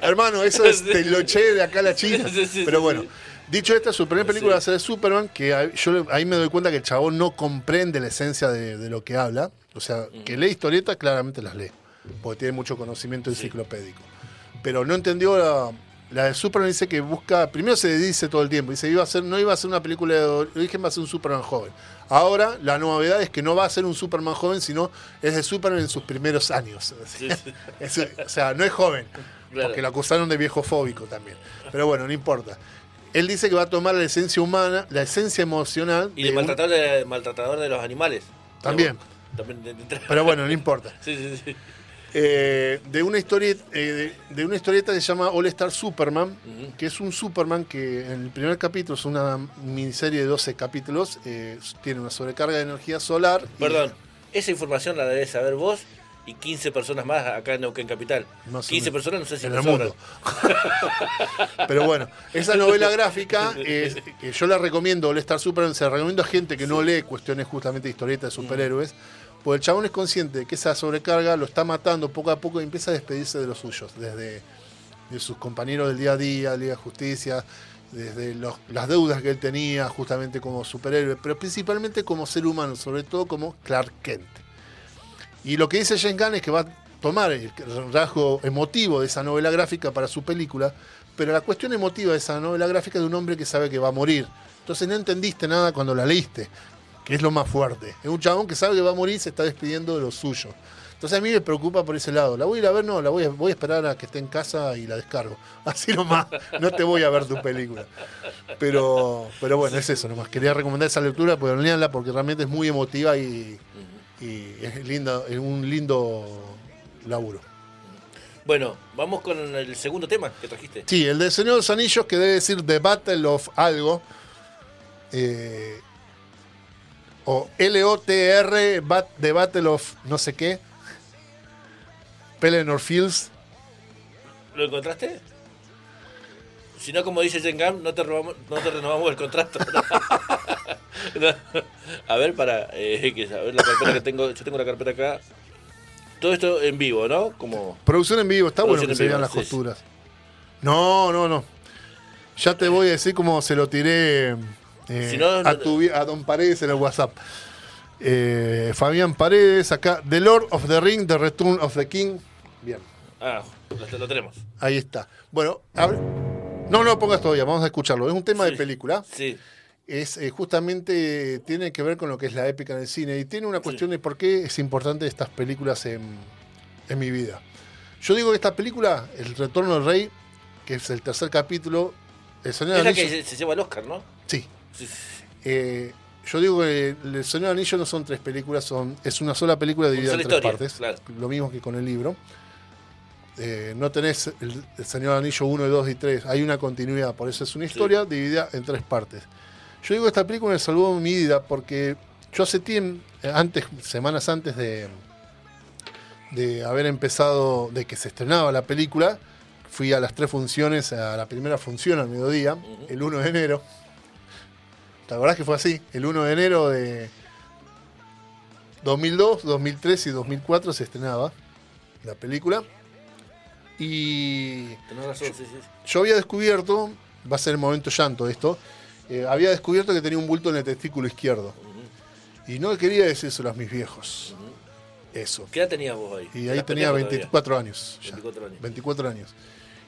Hermano, eso es, te lo eché de acá a la China. Sí, sí, Pero sí, bueno, sí. dicho esto, su primera película Sí. va a ser de Superman, que yo ahí me doy cuenta que el chabón no comprende la esencia de, de lo que habla. O sea, que lee historietas, claramente las lee, porque tiene mucho conocimiento enciclopédico. Pero no entendió la, la de Superman, dice que busca, primero se dice todo el tiempo, dice iba a ser, no iba a ser una película de origen, va a ser un Superman joven. Ahora la novedad es que no va a ser un Superman joven, sino es de Superman en sus primeros años. Sí, sí. Es- o sea, no es joven, Claro. porque lo acusaron de viejo fóbico también. Pero bueno, no importa. Él dice que va a tomar la esencia humana, la esencia emocional. Y de de un- maltratador de, maltratador de los animales. También. También Pero bueno, no importa. Sí, sí, sí. Eh, de, una historieta, eh, de, de una historieta que se llama All Star Superman, que es un Superman que en el primer capítulo es una miniserie de 12 capítulos, eh, tiene una sobrecarga de energía solar. y- Perdón, esa información la debes saber vos y 15 personas más acá en Neuquén Capital. Más o 15 menos. personas, no sé si en el mundo. Pero bueno, esa novela gráfica, es- que yo la recomiendo, All Star Superman, se la recomiendo a gente que no lee cuestiones justamente de historietas de superhéroes, porque el chabón es consciente de que esa sobrecarga lo está matando poco a poco y empieza a despedirse de los suyos, desde de sus compañeros del día a día, Liga de Justicia, desde las deudas que él tenía justamente como superhéroe, pero principalmente como ser humano, sobre todo como Clark Kent. Y lo que dice James Gunn es que va a tomar el rasgo emotivo de esa novela gráfica para su película, pero la cuestión emotiva de esa novela gráfica es de un hombre que sabe que va a morir. Entonces no entendiste nada cuando la leíste, que es lo más fuerte. Es un chabón que sabe que va a morir y se está despidiendo de lo suyo. Entonces a mí me preocupa por ese lado. ¿La voy a ir a ver? No, la voy a, voy a esperar a que esté en casa y la descargo. Así nomás, no te voy a ver tu película. Pero, pero bueno, es eso nomás. Quería recomendar esa lectura, pero leanla porque realmente es muy emotiva y, y es, linda, es un lindo laburo. Bueno, vamos con el segundo tema que trajiste. Sí, el de Señor de los Anillos, que debe decir The Battle of algo. eh, o L-O-T-R, Bat- The Battle of no sé qué. Pelennor Fields. ¿Lo encontraste? Si no, como dice Jengam, no te, robamos, no te renovamos el contrato. No. A ver, para. eh, que, a ver la carpeta que tengo. Yo tengo la carpeta acá. Todo esto en vivo, ¿no? Como. Producción en vivo, está bueno que se vivo, vean las sí, sí. costuras. No, no, no. Ya te voy a decir cómo se lo tiré eh, Si no, no- a, tu vi- a Don Paredes en el WhatsApp. Eh, Fabián Paredes, acá. The Lord of the Ring, The Return of the King. Bien. Ah, lo, lo tenemos. Ahí está. Bueno, no, no pongas todavía, vamos a escucharlo. Es un tema Sí. de película. Sí. Es eh, justamente tiene que ver con lo que es la épica en el cine y tiene una cuestión de por qué es importante estas películas en, en mi vida. Yo digo que esta película, El Retorno del Rey, que es el tercer capítulo, El Señor Es la que se, se lleva el Oscar, ¿no? Sí. Eh, yo digo que El Señor de Anillos no son tres películas, son es una sola película dividida en tres historia, partes. claro. Lo mismo que con el libro. Eh, no tenés el, el Señor Anillo 1, 2 y 3. Hay una continuidad, por eso es una historia dividida en tres partes. Yo digo que esta película me salvó mi vida porque yo hace tiempo, antes, semanas antes de, de haber empezado, de que se estrenaba la película, fui a las tres funciones, a la primera función al mediodía, el 1 de enero. ¿Te acordás que fue así? El 1 de enero de 2002, 2003 y 2004 se estrenaba la película. Y razón, sí, sí. yo había descubierto, va a ser el momento llanto esto, eh, había descubierto que tenía un bulto en el testículo izquierdo. Y no quería decírselo a mis viejos. Eso. ¿Qué edad tenías vos ahí? Y ahí ¿Eras tenía pendejo todavía? 24 años. ya. 24 años. 24 años.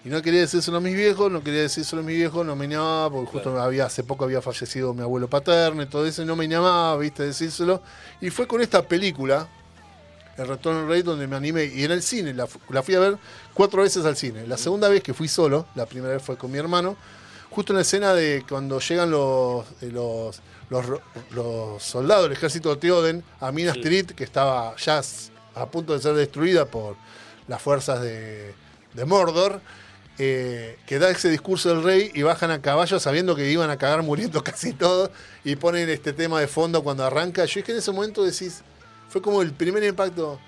Y no quería decírselo a mis viejos, no quería decírselo a mis viejos, no me llamaba, porque justo Claro. había, hace poco había fallecido mi abuelo paterno y todo eso, y no me llamaba, viste, decírselo. Y fue con esta película, El Retorno del Rey, donde me animé. Y en el cine, la, fu- la fui a ver cuatro veces al cine. La segunda vez que fui solo, la primera vez fue con mi hermano, justo en la escena de cuando llegan los, eh, los, los, ro- los soldados del ejército de Theoden a Minas Sí. Tirith, que estaba ya a punto de ser destruida por las fuerzas de, de Mordor. Eh, que da ese discurso del rey y bajan a caballo sabiendo que iban a cagar muriendo casi todos y ponen este tema de fondo cuando arranca. Yo es que en ese momento decís, fue como el primer impacto.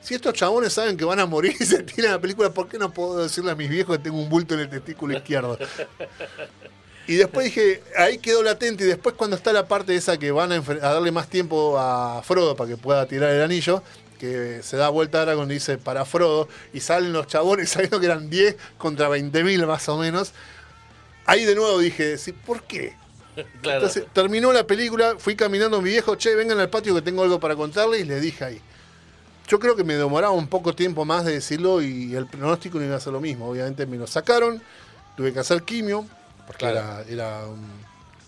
Si estos chabones saben que van a morir y se tiran la película, ¿por qué no puedo decirle a mis viejos que tengo un bulto en el testículo izquierdo? Y después dije, ahí quedó latente. Y después, cuando está la parte esa que van a, darle más tiempo a Frodo para que pueda tirar el anillo, que se da vuelta ahora cuando dice para Frodo, y salen los chabones sabiendo que eran 10 contra 20.000 más o menos. Ahí de nuevo dije, sí, ¿por qué? Claro. Entonces terminó la película, fui caminando mi viejo, che, vengan al patio que tengo algo para contarle y le dije ahí. Yo creo que me demoraba un poco tiempo más de decirlo y el pronóstico no iba a ser lo mismo. Obviamente me lo sacaron, tuve que hacer quimio, porque Claro. era, era un...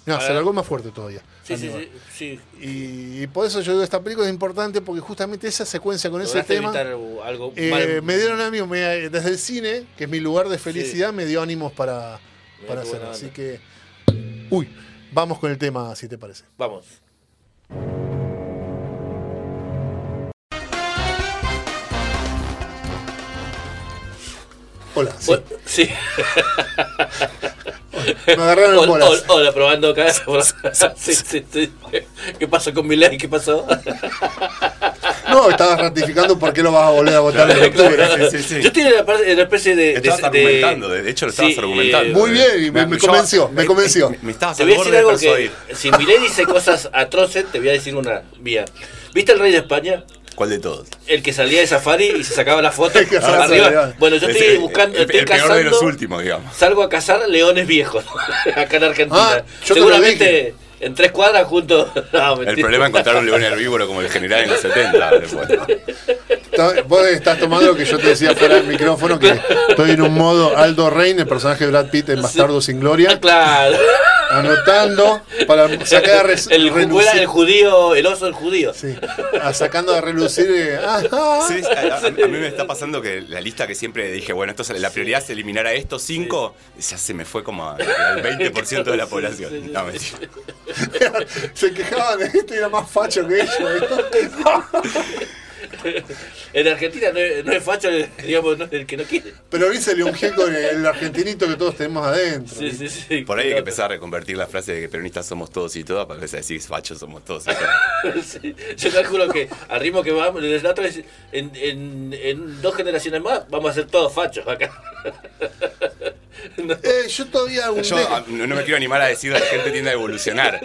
No, se alargó más fuerte todavía. Sí. Y, y por eso yo digo, esta película es importante porque justamente esa secuencia con ese tema... algo eh, me dieron ánimos, me- desde el cine, que es mi lugar de felicidad, me dio ánimos para, Mirá para buena Así que, uy, vamos con el tema, si te parece. Vamos. Hola, sí. Me agarraron Hola, bolas. hola, hola, probando acá. Sí, sí, sí. ¿Qué pasó con mi ley? ¿Qué pasó? No, estabas ratificando por qué lo vas a volver a votar en octubre. Sí, sí, sí. Yo estoy en la, parte, en la especie de. Estabas de- argumentando, de hecho lo estabas Sí, argumentando. Muy bien, y me- convenció, me convenció. Me, me estabas Te voy a decir de algo que. persuadir. Si Milei dice cosas atroces, te voy a decir una vía. ¿Viste el rey de España? ¿Cuál de todos? El que salía de safari y se sacaba la foto arriba. salía. Bueno, yo estoy buscando, el, estoy el peor de los últimos, digamos. Salgo a cazar leones viejos acá en Argentina. Ah, yo Seguramente. En tres cuadras junto. No, El problema es encontrar un león herbívoro como el general en los 70. después. Vos estás tomando lo que yo te decía fuera del micrófono, que estoy en un modo Aldo Rein, el personaje de Brad Pitt en Bastardo sin Ah, Gloria, claro. anotando para sacar a el, relucir. el judío, el oso del judío. Sí, a- sacando a relucir. eh, ajá. Sí, a, a- a mí me está pasando que la lista que siempre dije, bueno, esto es- la prioridad es eliminar a estos cinco, ya se me fue como al 20% de la población. sí, sí. No, mentira. Se quejaban de este era más facho que ellos. En Argentina no es, no es facho, digamos, no es el que no quiere. Pero hoy se le ungió con el argentinito que todos tenemos adentro. Sí, sí, sí. Por ahí hay que empezar a reconvertir la frase de que peronistas somos todos y todas para empezar a decir fachos somos todos y todas. Sí, Yo calculo que al ritmo que vamos, la otra vez, en, en, en dos generaciones más, vamos a ser todos fachos acá. No. Eh, yo todavía un Yo ah, no, no me quiero animar a decir que la gente tiende a evolucionar.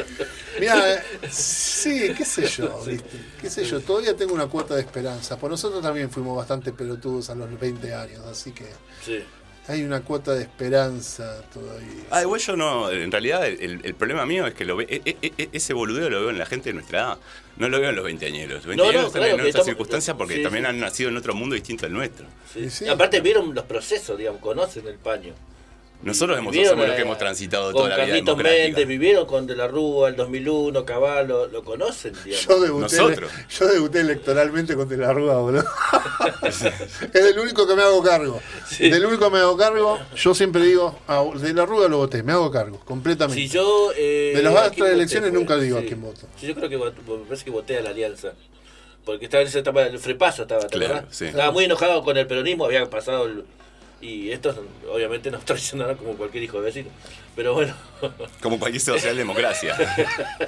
Mira, eh, sí, qué sé yo, ¿viste? qué sé yo, todavía tengo una cuota de esperanza. Por nosotros también fuimos bastante pelotudos a los 20 años, así que Sí. Hay una cuota de esperanza todavía. Ah, igual yo no, en realidad el, el problema mío es que lo ve, e- e- e- ese boludeo lo veo en la gente de nuestra edad. No lo veo en los veinteañeros. Los No, no, veinteañeros están claro, en otras estamos- circunstancias porque sí, también sí. han nacido en otro mundo distinto al nuestro. Sí. Y sí, Y aparte vieron los procesos, digamos, conocen el paño. Nosotros hemos, Vivieron, somos los eh, que hemos transitado con toda la vida Carlitos. Méndez, vivieron con De la Rúa, el 2001, Caballo, lo conocen, digamos. Yo debuté, Nosotros. yo debuté electoralmente con De la Rúa, boludo. es del único que me hago cargo. Sí. Del único que me hago cargo, yo siempre digo, a De la Rúa lo voté, me hago cargo, completamente. Si yo. eh, De las ¿a otras voté elecciones fue? nunca digo a quién voto. Sí, yo creo que me parece que voté a la Alianza. Porque estaba en esa etapa del frepaso, estaba, ¿te Claro, sí. Estaba muy enojado con el peronismo, había pasado el- Y estos obviamente nos traicionaron como cualquier hijo de vecino. Pero bueno. Como cualquier socialdemocracia.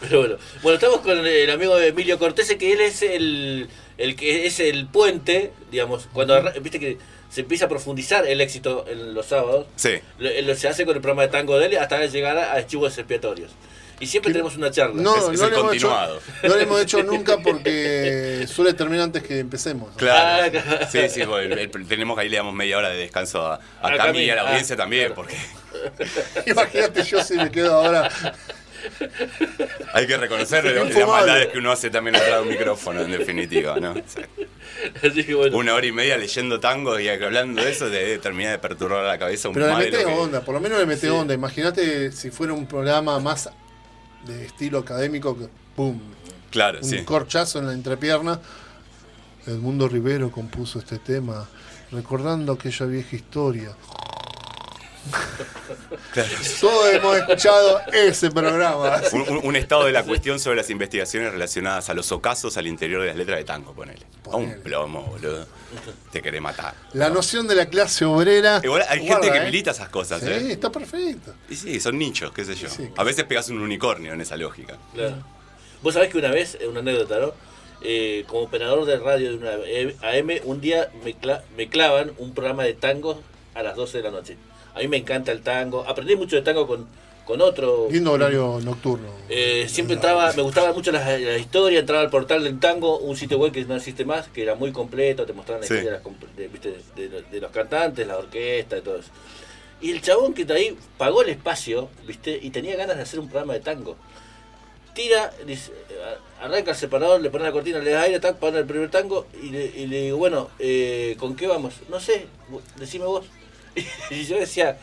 Pero bueno. Bueno, estamos con el amigo Emilio Cortés, que él es el, el que es el puente, digamos, cuando viste que se empieza a profundizar el éxito en los sábados. Sí. Lo, lo- se hace con el programa de tango de él hasta llegar a archivos expiatorios. Y siempre tenemos una charla. No, Es- es no, el lo hemos hecho, continuado. no lo hemos hecho nunca porque suele terminar antes que empecemos. Claro. Ah, claro. Sí, sí, el- el- tenemos que ahí le damos media hora de descanso a, a A Cami y a la ah, audiencia también, claro. porque Imagínate yo si me quedo ahora. hay que reconocer las maldades que uno hace también atrás de un micrófono, en definitiva, ¿no? O sea, Así que bueno. una hora y media leyendo tango y hablando de eso debe terminar de perturbar la cabeza un Pero le que- onda, por lo menos le metes Sí. onda. Imagínate si fuera un programa más de estilo académico que ¡pum! Claro, un sí. corchazo en la entrepierna. Edmundo Rivero compuso este tema recordando aquella vieja historia. Todos hemos escuchado ese programa. Un, un- un estado de la cuestión sobre las investigaciones relacionadas a los ocasos al interior de las letras de tango, ponele. A un Ponele. plomo, boludo. Te querés matar. La noción de la clase obrera. Igual hay Guarda, gente que ¿eh? milita esas cosas, Sí, ¿eh? está perfecto. Y sí, son nichos, qué sé yo. Sí. A veces pegas un unicornio en esa lógica. Claro. Vos sabés que una vez, eh, una anécdota, ¿no? Eh, como operador de radio de una AM, un día me, cla- me clavan un programa de tango a las 12 de la noche. A mí me encanta el tango. Aprendí mucho de tango con, con otro. Lindo horario nocturno. Eh, siempre entraba, me gustaba mucho la, la historia, entraba al portal del tango, un sitio web que no existe más, que era muy completo, te mostraban la Sí. historia de, las comp- de- ¿viste? de- de- de los cantantes, la orquesta y todo eso. Y el chabón que está ahí pagó el espacio, ¿viste? Y tenía ganas de hacer un programa de tango. Tira, dice, arranca el separador, le pone la cortina, le da aire, tac, pone el primer tango y le, y le digo, bueno, eh, ¿con qué vamos? No sé, decime vos. Y yo decía,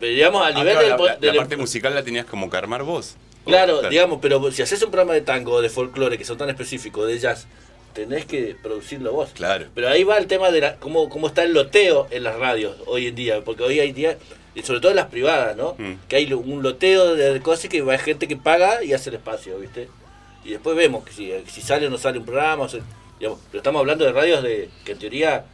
pero digamos, al Ah, nivel claro, del, la, del- parte musical la tenías como que armar vos. Claro, digamos, pero si haces un programa de tango o de folclore que son tan específicos, de jazz, tenés que producirlo vos. Claro. Pero ahí va el tema de la, cómo, cómo está el loteo en las radios hoy en día, porque hoy hay día, y sobre todo en las privadas, ¿no? Mm. Que hay un loteo de cosas que va gente que paga y hace el espacio, ¿viste? Y después vemos que si, si sale o no sale un programa, o sea, digamos, pero estamos hablando de radios de que en teoría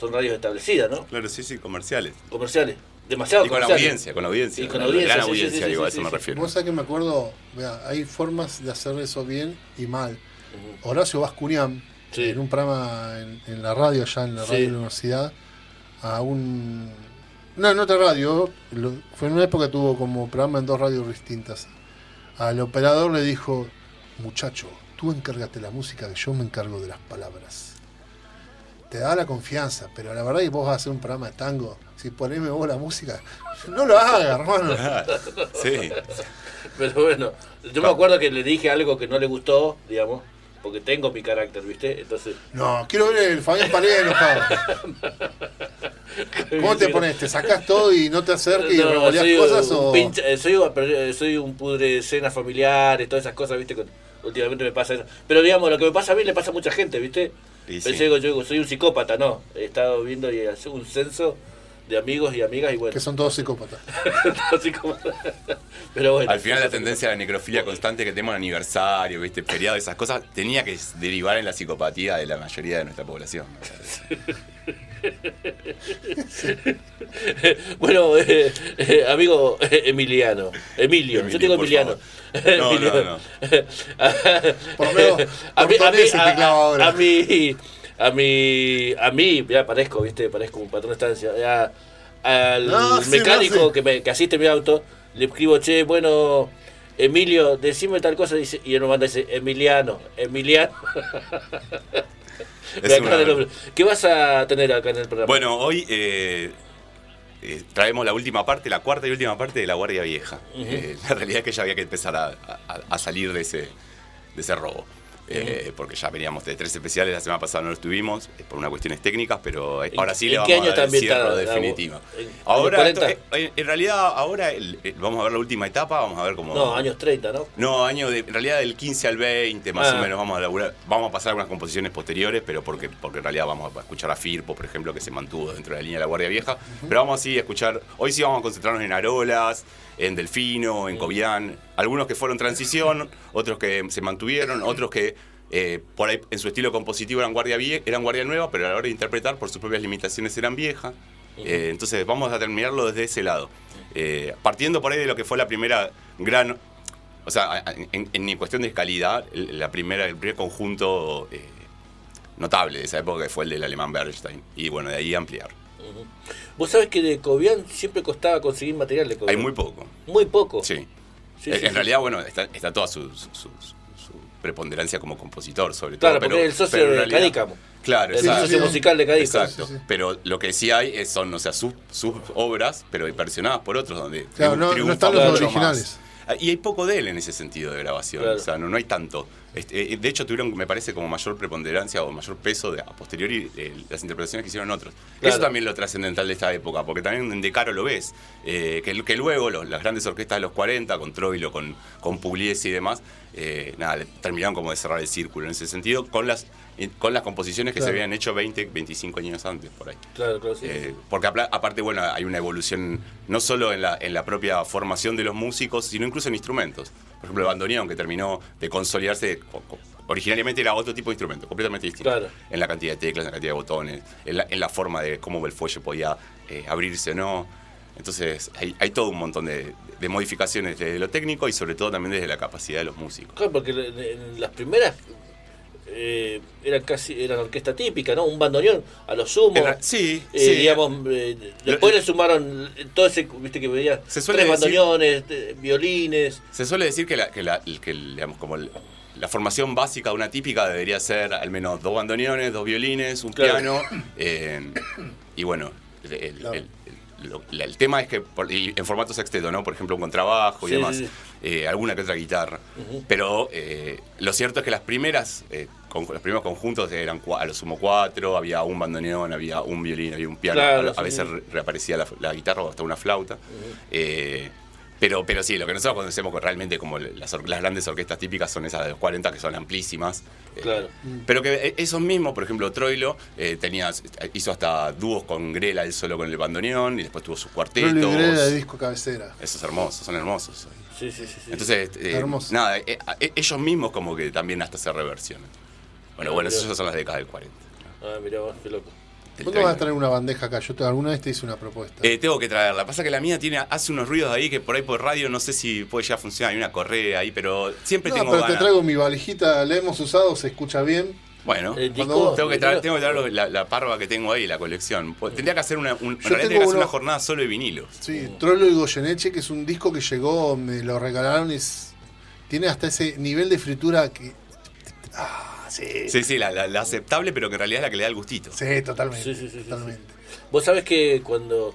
son radios establecidas, ¿no? Claro, sí, sí, comerciales. Comerciales. Demasiado Y con comerciales. audiencia, con audiencia. Y con Una audiencia, Gran sí, sí, audiencia, sí, digo, sí, a eso sí, me sí. refiero. Vos sabés que me acuerdo, vea, hay formas de hacer eso bien y mal. Horacio Bascunián, Sí. en un programa en, en la radio, allá en la radio Sí. de la universidad, a un. No, en otra radio, lo- fue en una época que tuvo como programa en dos radios distintas. Al operador le dijo: Muchacho, tú encárgate la música, que yo me encargo de las palabras. Te da la confianza, pero la verdad que vos vas a hacer un programa de tango, si poneme vos la música, no lo hagas, hermano. Sí. Pero bueno, yo me acuerdo que le dije algo que no le gustó, digamos, porque tengo mi carácter, ¿viste? Entonces, No, quiero ver el Fabián Paredes enojado. ¿Cómo te pones? ¿Te sacás todo y no te acerques y No, revoleás cosas? un o... eh, soy, un- pero, eh, soy un pudre de escenas familiares, todas esas cosas, ¿viste? Últimamente me pasa eso. Pero digamos, lo que me pasa a mí le pasa a mucha gente, ¿viste? Y Pensé sí. que yo digo, soy un psicópata, no. He estado viendo y hace un censo de amigos y amigas y bueno. Que son todos psicópatas. psicópata. Pero bueno. Al final la tendencia a la necrofilia constante que tenemos en aniversario, viste, feriado, esas cosas, tenía que derivar en la psicopatía de la mayoría de nuestra población. bueno, eh, eh, amigo eh, Emiliano. Emilio, yo Emilio, te digo por Emiliano. favor. No, no, Por lo menos, a mí, a mí, a- ahora. A mí, a mí, ya parezco, viste, parezco un patrón de estancia. Ya, al No, sí, mecánico no, sí. que, me, que asiste mi auto, le escribo, che, bueno, Emilio, decime tal cosa, dice, y él me manda dice, Emiliano, Emiliano. Es una-. ¿Qué vas a tener acá en el programa? Bueno, hoy eh, eh, traemos la última parte, la cuarta y última parte de La Guardia Vieja. Eh, la realidad es que ya había que empezar a, a- a salir de ese, de ese robo. Eh, Porque ya veníamos de tres especiales, la semana pasada no los tuvimos, eh, por unas cuestiones técnicas, pero eh, ¿En- ahora sí le vamos a dar el cierre definitivo. Ahora, 40? esto- eh, en realidad, ahora el- vamos a ver la última etapa, vamos a ver cómo... no, años 30, ¿no? No, año de, en realidad del 15 al 20 más Ah. o menos vamos a laburar, vamos a pasar algunas composiciones posteriores, pero porque, porque en realidad vamos a escuchar a Firpo, por ejemplo, que se mantuvo dentro de la línea de la Guardia Vieja, pero vamos así a escuchar, hoy sí vamos a concentrarnos en Arolas, en Delfino, en Cobián, algunos que fueron transición, otros que se mantuvieron, otros que eh, por ahí en su estilo compositivo eran guardia, vie- eran guardia nueva, pero a la hora de interpretar por sus propias limitaciones eran viejas. Eh, entonces vamos a terminarlo desde ese lado. Eh, partiendo por ahí de lo que fue la primera gran o sea, en, en cuestión de calidad, el, la primera, el primer conjunto notable de esa época que fue el del alemán Bernstein. Y bueno, de ahí ampliar. Vos sabés que de Cobian siempre costaba conseguir material de Hay Cobian. muy poco. Muy poco. Sí. Sí, en sí, en sí. realidad, bueno, está, está toda su, su- su- su preponderancia como compositor, sobre Claro, todo. porque es el socio de realidad- Cadícamo. Claro, El exacto. socio musical de Cadícamo. Exacto. Sí, sí. Pero lo que sí hay es- son, o sea, sus, sus obras, pero versionadas por otros, donde Claro, no- están los originales. más. Ah, Y hay poco de él en ese sentido de grabación. Claro. O sea, no, no hay tanto. Este, eh, de hecho, tuvieron, me parece, como mayor preponderancia o mayor peso de, a posteriori eh, las interpretaciones que hicieron otros. Claro. Eso también lo trascendental de esta época, porque también en De Caro lo ves, eh, que, que luego los- las grandes orquestas de los 40, con Troilo, con, con Pugliese y demás, eh, nada, terminaron como de cerrar el círculo en ese sentido, con las, eh, con las composiciones que se Claro. habían hecho 20, 25 años antes, por ahí. Claro, claro, sí. Eh, porque aparte, bueno, hay una evolución no solo en la, en la propia formación de los músicos, sino incluso en instrumentos. Por ejemplo, el bandoneón, que terminó de consolidarse, co- co- originalmente era otro tipo de instrumento, completamente distinto. Claro. En la cantidad de teclas, en la cantidad de botones, en la, en la forma de cómo el fuelle podía eh, abrirse o no. Entonces, hay, hay todo un montón de, de modificaciones desde lo técnico y sobre todo también desde la capacidad de los músicos. Claro, porque en las primeras eh, eran casi eran orquesta típica, ¿no? Un bandoneón a lo sumo. Sí, Eh, sí. digamos, eh, después Lo- le sumaron todo ese, viste que veía Se suele tres decir- bandoneones, violines. Se suele decir que, la, que, la, digamos, como el- la formación básica de una típica debería ser al menos dos bandoneones, dos violines, un Claro. piano. eh, y bueno, el, el- Claro. el- lo- la- el tema es que por- y en formato sexteto, ¿no? Por ejemplo, un contrabajo y Sí, demás. sí, eh, alguna que otra guitarra. Pero eh, lo cierto es que las primeras, eh, con- los primeros conjuntos eran a lo sumo cuatro, había un bandoneón, había un violín, había un piano, Claro, a, sí, veces reaparecía la, la guitarra o hasta una flauta. Eh, pero, pero sí, lo que nosotros conocemos realmente como las, grandes orquestas típicas son esas de los 40 que son amplísimas. Eh, Claro. Pero que eh, esos mismos, por ejemplo, Troilo eh, tenía, hizo hasta dúos con Grela, él solo con el bandoneón, y después tuvo sus cuartetos. Y Grela de disco cabecera. Esos hermosos, son hermosos. Sí, sí, sí. sí. Entonces, eh, Hermoso. nada, eh, eh, ellos mismos como que también hasta se reversionan. Bueno, bueno, esas son las décadas del 40. Ah, mirá vos, qué loco. ¿Cuándo vas a 30. traer una bandeja acá? Yo te- alguna vez te hice una propuesta. Eh, tengo que traerla. Pasa que la mía tiene, hace unos ruidos ahí que por ahí por radio no sé si puede ya funcionar. Hay una correa ahí, pero siempre no, tengo pero ganas. te traigo mi valijita, la hemos usado, se escucha bien. Bueno, disco- tengo que traer, disco- tengo que traer lo- la, la parva que tengo ahí, la colección. Pues, Tendría que hacer una, un, Yo tengo tendría que hacer uno- una jornada solo de vinilos. Sí, Trollo y Goyeneche, que es un disco que llegó, me lo regalaron, es tiene hasta ese nivel de fritura que... Ah, sí. Sí, sí, la, la- la aceptable, pero que en realidad es la que le da el gustito. Sí, totalmente. Sí, sí, sí, sí, totalmente. Vos sabés que cuando.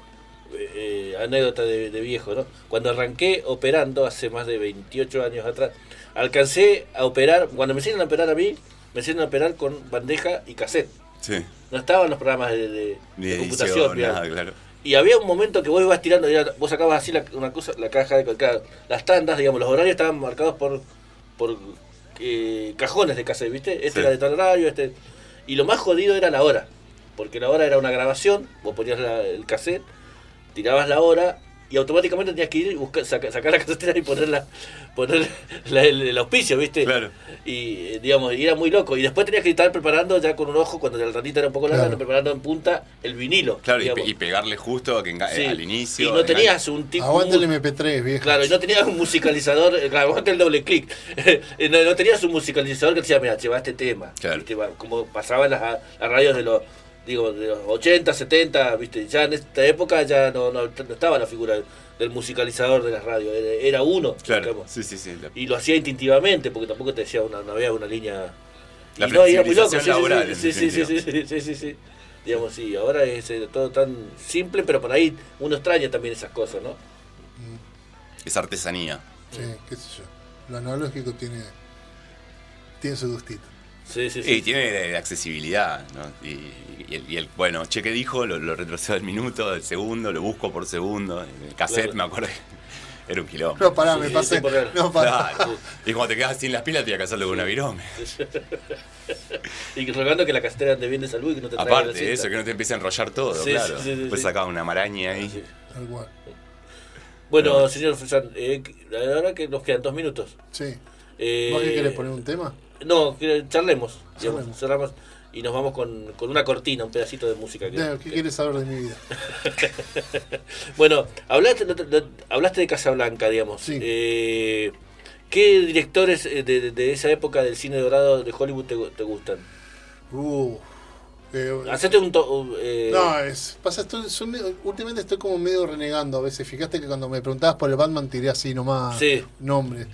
eh, anécdota de, de viejo, ¿no? Cuando arranqué operando hace más de 28 años atrás, alcancé a operar. Cuando me enseñan a operar a mí, me enseñan a operar con bandeja y cassette. Sí. No estaban los programas de, de- Ni de edición, computación. nada, claro. Y había un momento que vos ibas tirando, vos sacabas así la, una cosa, la caja de cada- las tandas, digamos, los horarios estaban marcados por, por eh, cajones de cassette, ¿viste? Este Sí. era de tal horario, este. Y lo más jodido era la hora. Porque la hora era una grabación, vos ponías la- el cassette, tirabas la hora y automáticamente tenías que ir y buscar, saca- sacar la casetera y ponerla, poner la- el, el auspicio, ¿viste? Claro. Y digamos, y era muy loco. Y después tenías que estar preparando ya con un ojo, cuando el ratito era un poco largo, Claro. preparando en punta el vinilo. Claro, y, pe- y pegarle justo a que Sí. al inicio. Y no tenías un tipo. Aguante el mu- MP3, viejo. Claro, y no tenías un musicalizador, eh, claro, aguante el doble clic. No, no tenías un musicalizador que decía, mira, lleva este tema. Claro. Como pasaba en las, las radios de los, digo, de los 80, 70, ¿viste? Ya en esta época ya no, no, no estaba la figura del musicalizador de las radios, era, uno. Claro, digamos. sí, sí, sí. la- Y lo hacía instintivamente, porque tampoco te decía una, no había una línea. La y no, era muy loco, laboral, sí, sí, sí, sí, sí, sí, sí, sí. Digamos, sí, ahora es eh, todo tan simple, pero por ahí uno extraña también esas cosas, ¿no? Es artesanía. Sí, qué sé yo. Lo analógico tiene, tiene su gustito. Sí, sí, Y tiene la accesibilidad, ¿no? Y, y el, y el- bueno, che, ¿qué dijo? Lo, lo retrocedo al minuto, al segundo, lo busco por segundo. En el cassette, Claro. me acuerdo. Era un quilombo. No, pará, Sí, me pasé. No, pará. Claro. Y cuando te quedas sin las pilas, tienes que hacerlo con una virome. Y rogando que la casetera ande bien de salud y que no te la Aparte, eso, que no te empiece a enrollar todo, Sí, claro. sí, sí, sí, Después sí. sacaba una maraña ahí. Sí. Tal cual. Bueno, señor Fusan, eh, ahora que nos quedan dos minutos. Sí. Eh, ¿Vos qué querés poner un tema? No, charlemos. digamos, cerramos y nos vamos con, con una cortina, un pedacito de música. que- ¿Qué quieres saber de mi vida? Bueno, hablaste, hablaste de Casablanca, digamos. Sí. Eh, ¿Qué directores eh, de, de esa época del cine dorado de Hollywood te, te gustan? Uh, eh, Hacete un... to- eh, no, es, pasa, estoy, últimamente estoy como medio renegando a veces. Fijaste que cuando me preguntabas por el Batman tiré así nomás Sí. nombres.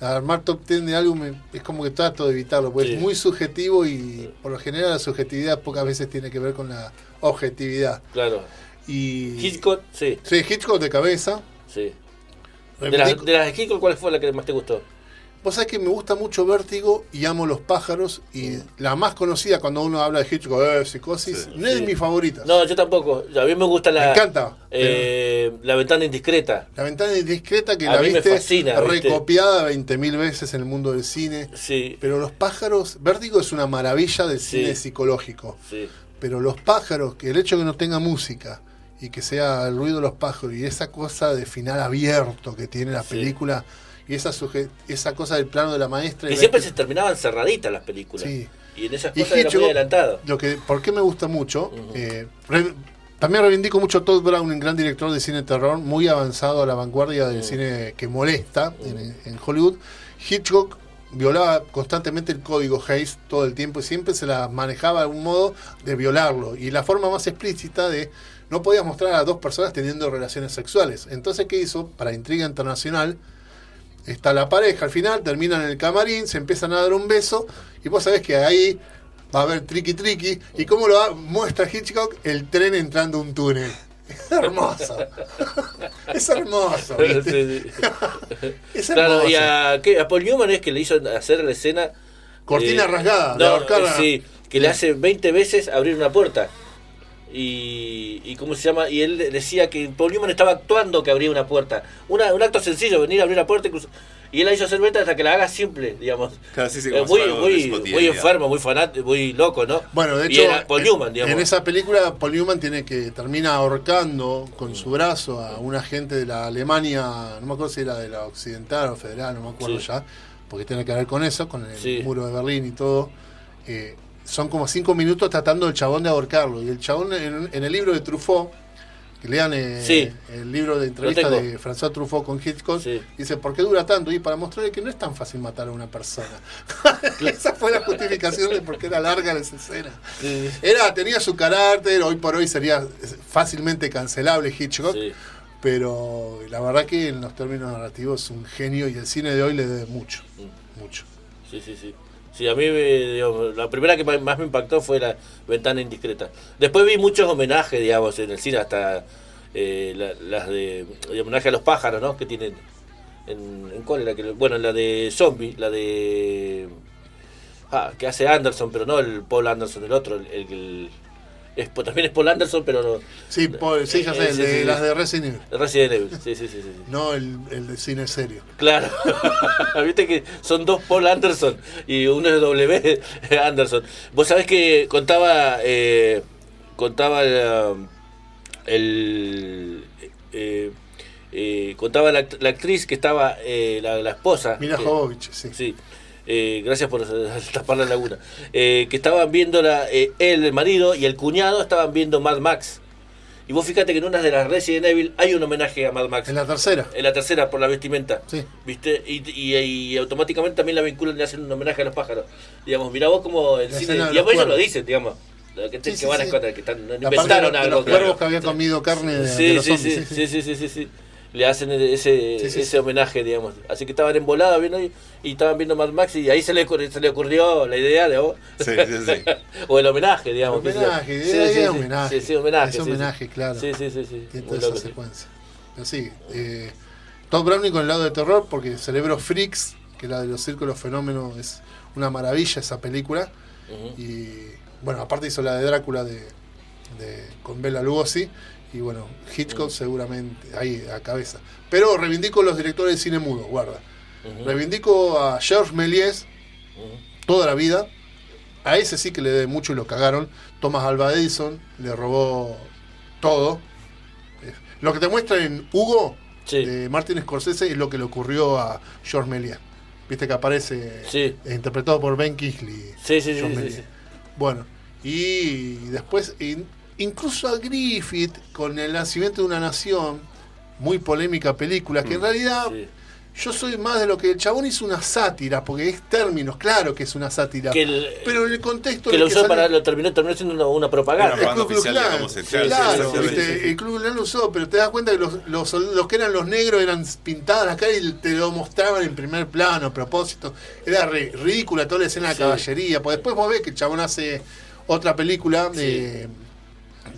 Armar top 10 de algo me- es como que trato de evitarlo, porque Sí. es muy subjetivo y por lo general la subjetividad pocas veces tiene que ver con la objetividad. Claro. Y Hitchcock, sí, Sí, Hitchcock de cabeza. sí. De las, de las de Hitchcock, ¿cuál fue la que más te gustó? Vos sabés que me gusta mucho Vértigo y amo los pájaros. Y la más conocida cuando uno habla de Hitchcock, eh, psicosis, no es de mis favoritas. No, yo tampoco. A mí me gusta la. Me encanta, eh, la ventana indiscreta. La ventana indiscreta que A la mí me viste fascina, ¿viste? recopiada 20.000 veces en el mundo del cine. Sí. Pero los pájaros, Vértigo es una maravilla del Sí. cine psicológico. Sí. Pero los pájaros, que el hecho de que no tenga música y que sea el ruido de los pájaros y esa cosa de final abierto que tiene la Sí. película y esa, esa cosa del plano de la maestra. Y siempre se terminaban cerraditas las películas. Sí. Y en esas Y cosas era muy adelantado. Lo que, ¿Por qué me gusta mucho? Eh, re- también reivindico mucho a Todd Brown, un gran director de cine terror, muy avanzado a la vanguardia del cine que molesta en, en Hollywood. Hitchcock violaba constantemente el código Hayes todo el tiempo y siempre se la manejaba de algún modo de violarlo. Y la forma más explícita de no podías mostrar a dos personas teniendo relaciones sexuales. Entonces, ¿qué hizo? Para intriga internacional, está la pareja al final, terminan en el camarín, se empiezan a dar un beso y vos sabés que ahí va a haber tricky tricky y cómo lo muestra Hitchcock el tren entrando a un túnel. Es hermoso. Es hermoso. ¿viste? Sí, sí. Es Claro, hermoso. y a, ¿qué? a Paul Newman es que le hizo hacer la escena. Cortina eh, rasgada, de ahorcar sí, que le hace 20 veces abrir una puerta. Y, y cómo se llama y él decía que Paul Newman estaba actuando que abría una puerta una, un acto sencillo venir a abrir la puerta y, cruzar. y él la hizo hacer 20 hasta que la haga simple digamos Claro, sí, sí, Eh, muy, muy, muy enfermo muy fanático muy loco no Bueno, de Y hecho, era Paul en- Newman digamos en esa película Paul Newman tiene que termina ahorcando con su brazo a un agente de la Alemania, no me acuerdo si era de la occidental o federal, no me acuerdo Sí. ya, porque tiene que ver con eso, con el Sí. muro de Berlín y todo. Eh, son como cinco minutos tratando el chabón de ahorcarlo. Y el chabón en, en el libro de Truffaut, que lean eh, Sí. el libro de entrevista de François Truffaut con Hitchcock, Sí. dice, ¿por qué dura tanto? Y para mostrarle que no es tan fácil matar a una persona. Esa fue la justificación de por qué era larga esa escena. Sí, Era, tenía su carácter, hoy por hoy sería fácilmente cancelable Hitchcock, pero la verdad que en los términos narrativos es un genio y el cine de hoy le debe mucho, mucho. Sí, sí, sí. Sí, a mí digamos, la primera que más me impactó fue la ventana indiscreta. Después vi muchos homenajes, digamos, en el cine, hasta eh, la- las de, homenaje a los pájaros, ¿no? Que tienen. En, ¿en cuál era? Que, bueno, en la de Zombie, la de. Ah, que hace Anderson, pero no el Paul Anderson, el otro, el- el- es, también es Paul Anderson, pero no. Sí, Paul, sí, ya sé, el de, las de Resident Evil, Resident Evil, sí, sí, sí. no el, el de cine serio. Claro, viste que son dos Paul Anderson y uno es W Anderson. Vos sabés que contaba, eh, contaba el, el, eh, eh, contaba la, la actriz que estaba, eh, la, la esposa. Que- Jovovich, sí. Sí, eh, gracias por tapar la laguna. Eh, que estaban viendo la, eh, él, el marido y el cuñado estaban viendo Mad Max. Y vos fíjate que en una de las Resident Evil hay un homenaje a Mad Max. En la tercera. En la tercera, por la vestimenta. Sí. ¿Viste? Y, y, y automáticamente también la vinculan y hacen un homenaje a los pájaros. Digamos, mirá vos como el La cine. Digamos, los ellos lo dicen, digamos. Que, Sí, que sí, van a encontrar, que están, La parte de inventaron los- de algo. los claro. cuervos que había comido carne de, los zombies. sí, sí, sí, sí, sí. Le hacen ese, Sí, sí, ese sí. homenaje, digamos. Así que estaban embolados viendo y, y estaban viendo Mad Max y ahí se le, ocurrió- se le ocurrió la idea de vos. Sí, sí, sí. o el homenaje, digamos. yo. Homenaje, Sí, sí, sí. homenaje. Sí, sí, homenaje. Es sí, sí. homenaje, claro. Sí, sí, sí. sí. Tiene toda esa secuencia. Pero sí, eh, Todd Browning con el lado de terror, porque Cerebro Freaks, que la de los círculos fenómenos, es una maravilla esa película. Y bueno, aparte hizo la de Drácula de, de- con Bela Lugosi. Y bueno, Hitchcock seguramente ahí a cabeza. Pero reivindico los directores de cine mudo, guarda. Reivindico a Georges Méliès toda la vida. A ese sí que le debe mucho y lo cagaron. Thomas Alva Edison le robó todo. Eh, Lo que te muestra en Hugo Sí. de Martin Scorsese es lo que le ocurrió a George Méliès. Viste que aparece Sí. interpretado por Ben Kingsley. Sí, sí, sí, sí. Bueno, y después in- incluso a Griffith con El nacimiento de una nación, muy polémica película, que en realidad Mm, Sí. yo soy más de lo que el chabón hizo una sátira, porque es términos, claro que es una sátira. Que el- pero en el contexto que lo usó para lo terminó terminó siendo una, una propaganda el sí, central, claro. ¿viste? el Ku Klux Klan lo usó, pero te das cuenta que los, los, los que eran los negros eran pintados las caras y te lo mostraban en primer plano a propósito. Era re- ridícula toda la escena de caballería, porque después vos ves que el chabón hace otra película eh,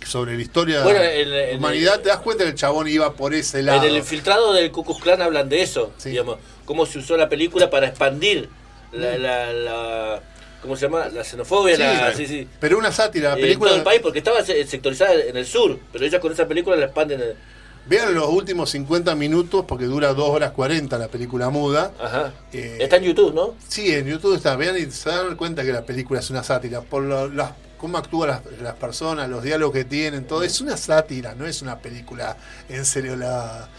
sobre la historia Bueno, de en- la en- humanidad, te das cuenta que el chabón iba por ese lado. En el infiltrado del Ku Klux Klan hablan de eso, Sí. digamos, cómo se usó la película para expandir la, la, la- ¿cómo se llama? La xenofobia, Sí, la, sí. Pero una sátira, la En película. todo el país, porque estaba se- sectorizada en el sur, pero ellas con esa película la expanden. en- Vean los últimos 50 minutos, porque dura 2 horas 40 la película muda. Ajá. Eh, Está en YouTube, ¿no? Sí, en YouTube está. Vean y se dan cuenta que la película es una sátira. Por lo- las- cómo actúan las, las personas, los diálogos que tienen, todo. Es una sátira, no es una película en serio. La,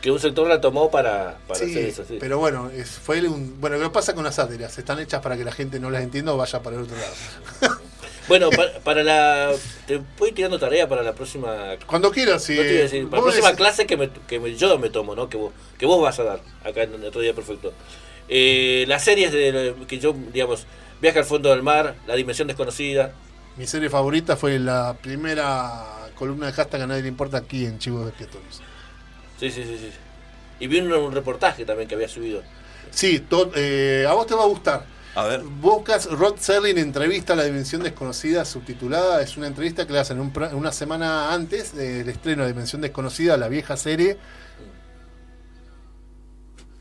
Que un sector la tomó para, para sí, hacer eso, sí. pero bueno, es, fue un, bueno, lo pasa con las sátiras, están hechas para que la gente no las entienda o vaya para el otro lado. Bueno, para, para la. Te voy tirando tarea para la próxima. Cuando quieras, si no te iba a decir, para la próxima clase que, me, que me- yo me tomo, ¿no? Que vos, que vos vas a dar acá en otro día perfecto. Eh, las series de, que yo, digamos, Viaje al fondo del mar, La dimensión desconocida. Mi serie favorita fue la primera columna de hashtag a nadie le importa aquí en Chivos Expiatorios. Sí, sí, sí, sí. Y vi un, un reportaje también que había subido. Sí, to- eh, a vos te va a gustar. A ver. Buscas Rod Serling entrevista a la dimensión desconocida subtitulada. Es una entrevista que le hacen un una semana antes del estreno de Dimensión Desconocida, la vieja serie.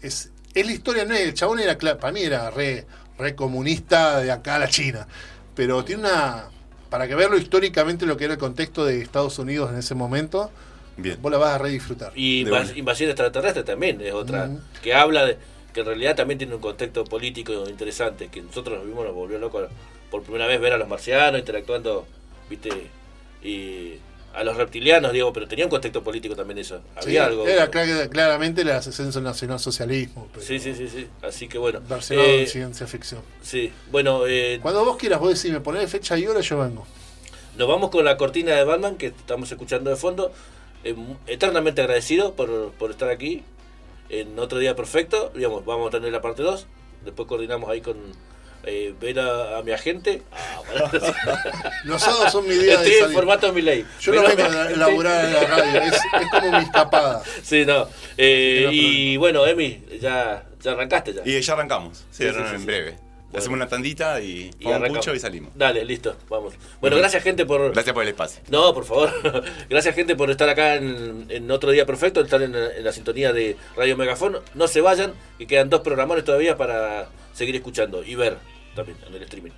Es, es la historia, no es- el chabón era, para mí era re, re comunista de acá a la China. Pero tiene una. Para que verlo históricamente lo que era el contexto de Estados Unidos en ese momento, Bien. vos la vas a re disfrutar. Y invas-. Invasión extraterrestre también es otra. Que habla de. Que en realidad también tiene un contexto político interesante. Que nosotros nos vimos, nos volvió loco por primera vez ver a los marcianos interactuando, ¿viste? Y a los reptilianos, digo, pero tenía un contexto político también eso. Sí, Había algo. Era clara- claramente el ascenso nacionalsocialismo. pero Sí, sí, sí, sí. Así que bueno. Versionado Eh, en ciencia ficción. sí, bueno, eh, Cuando vos quieras, vos decís, me ponés fecha y hora, yo vengo. nos vamos con la cortina de Batman que estamos escuchando de fondo. Eh, eternamente agradecido por, por estar aquí en otro día perfecto. Digamos, vamos a tener la parte 2. Después coordinamos ahí con eh, ver a, a mi agente. Ah, sábados son mi día Estoy de en formato mi ley. Yo no vengo a elaborar en la radio, es, es como mi escapada. Sí, no. Eh, y bueno, Emi, ya, ya arrancaste ya. Y ya arrancamos. Sí, Sí, ahora sí, sí, en sí. breve. Bueno. Hacemos una tandita y Y arrancamos. mucho y salimos. Dale, listo, vamos. Bueno, gracias gente por... Gracias por el espacio. No, por favor. Gracias, gente, por estar acá en, en otro día perfecto, estar en, en la sintonía de Radio Megafón. No se vayan, que quedan dos programadores todavía para seguir escuchando y ver también en el streaming.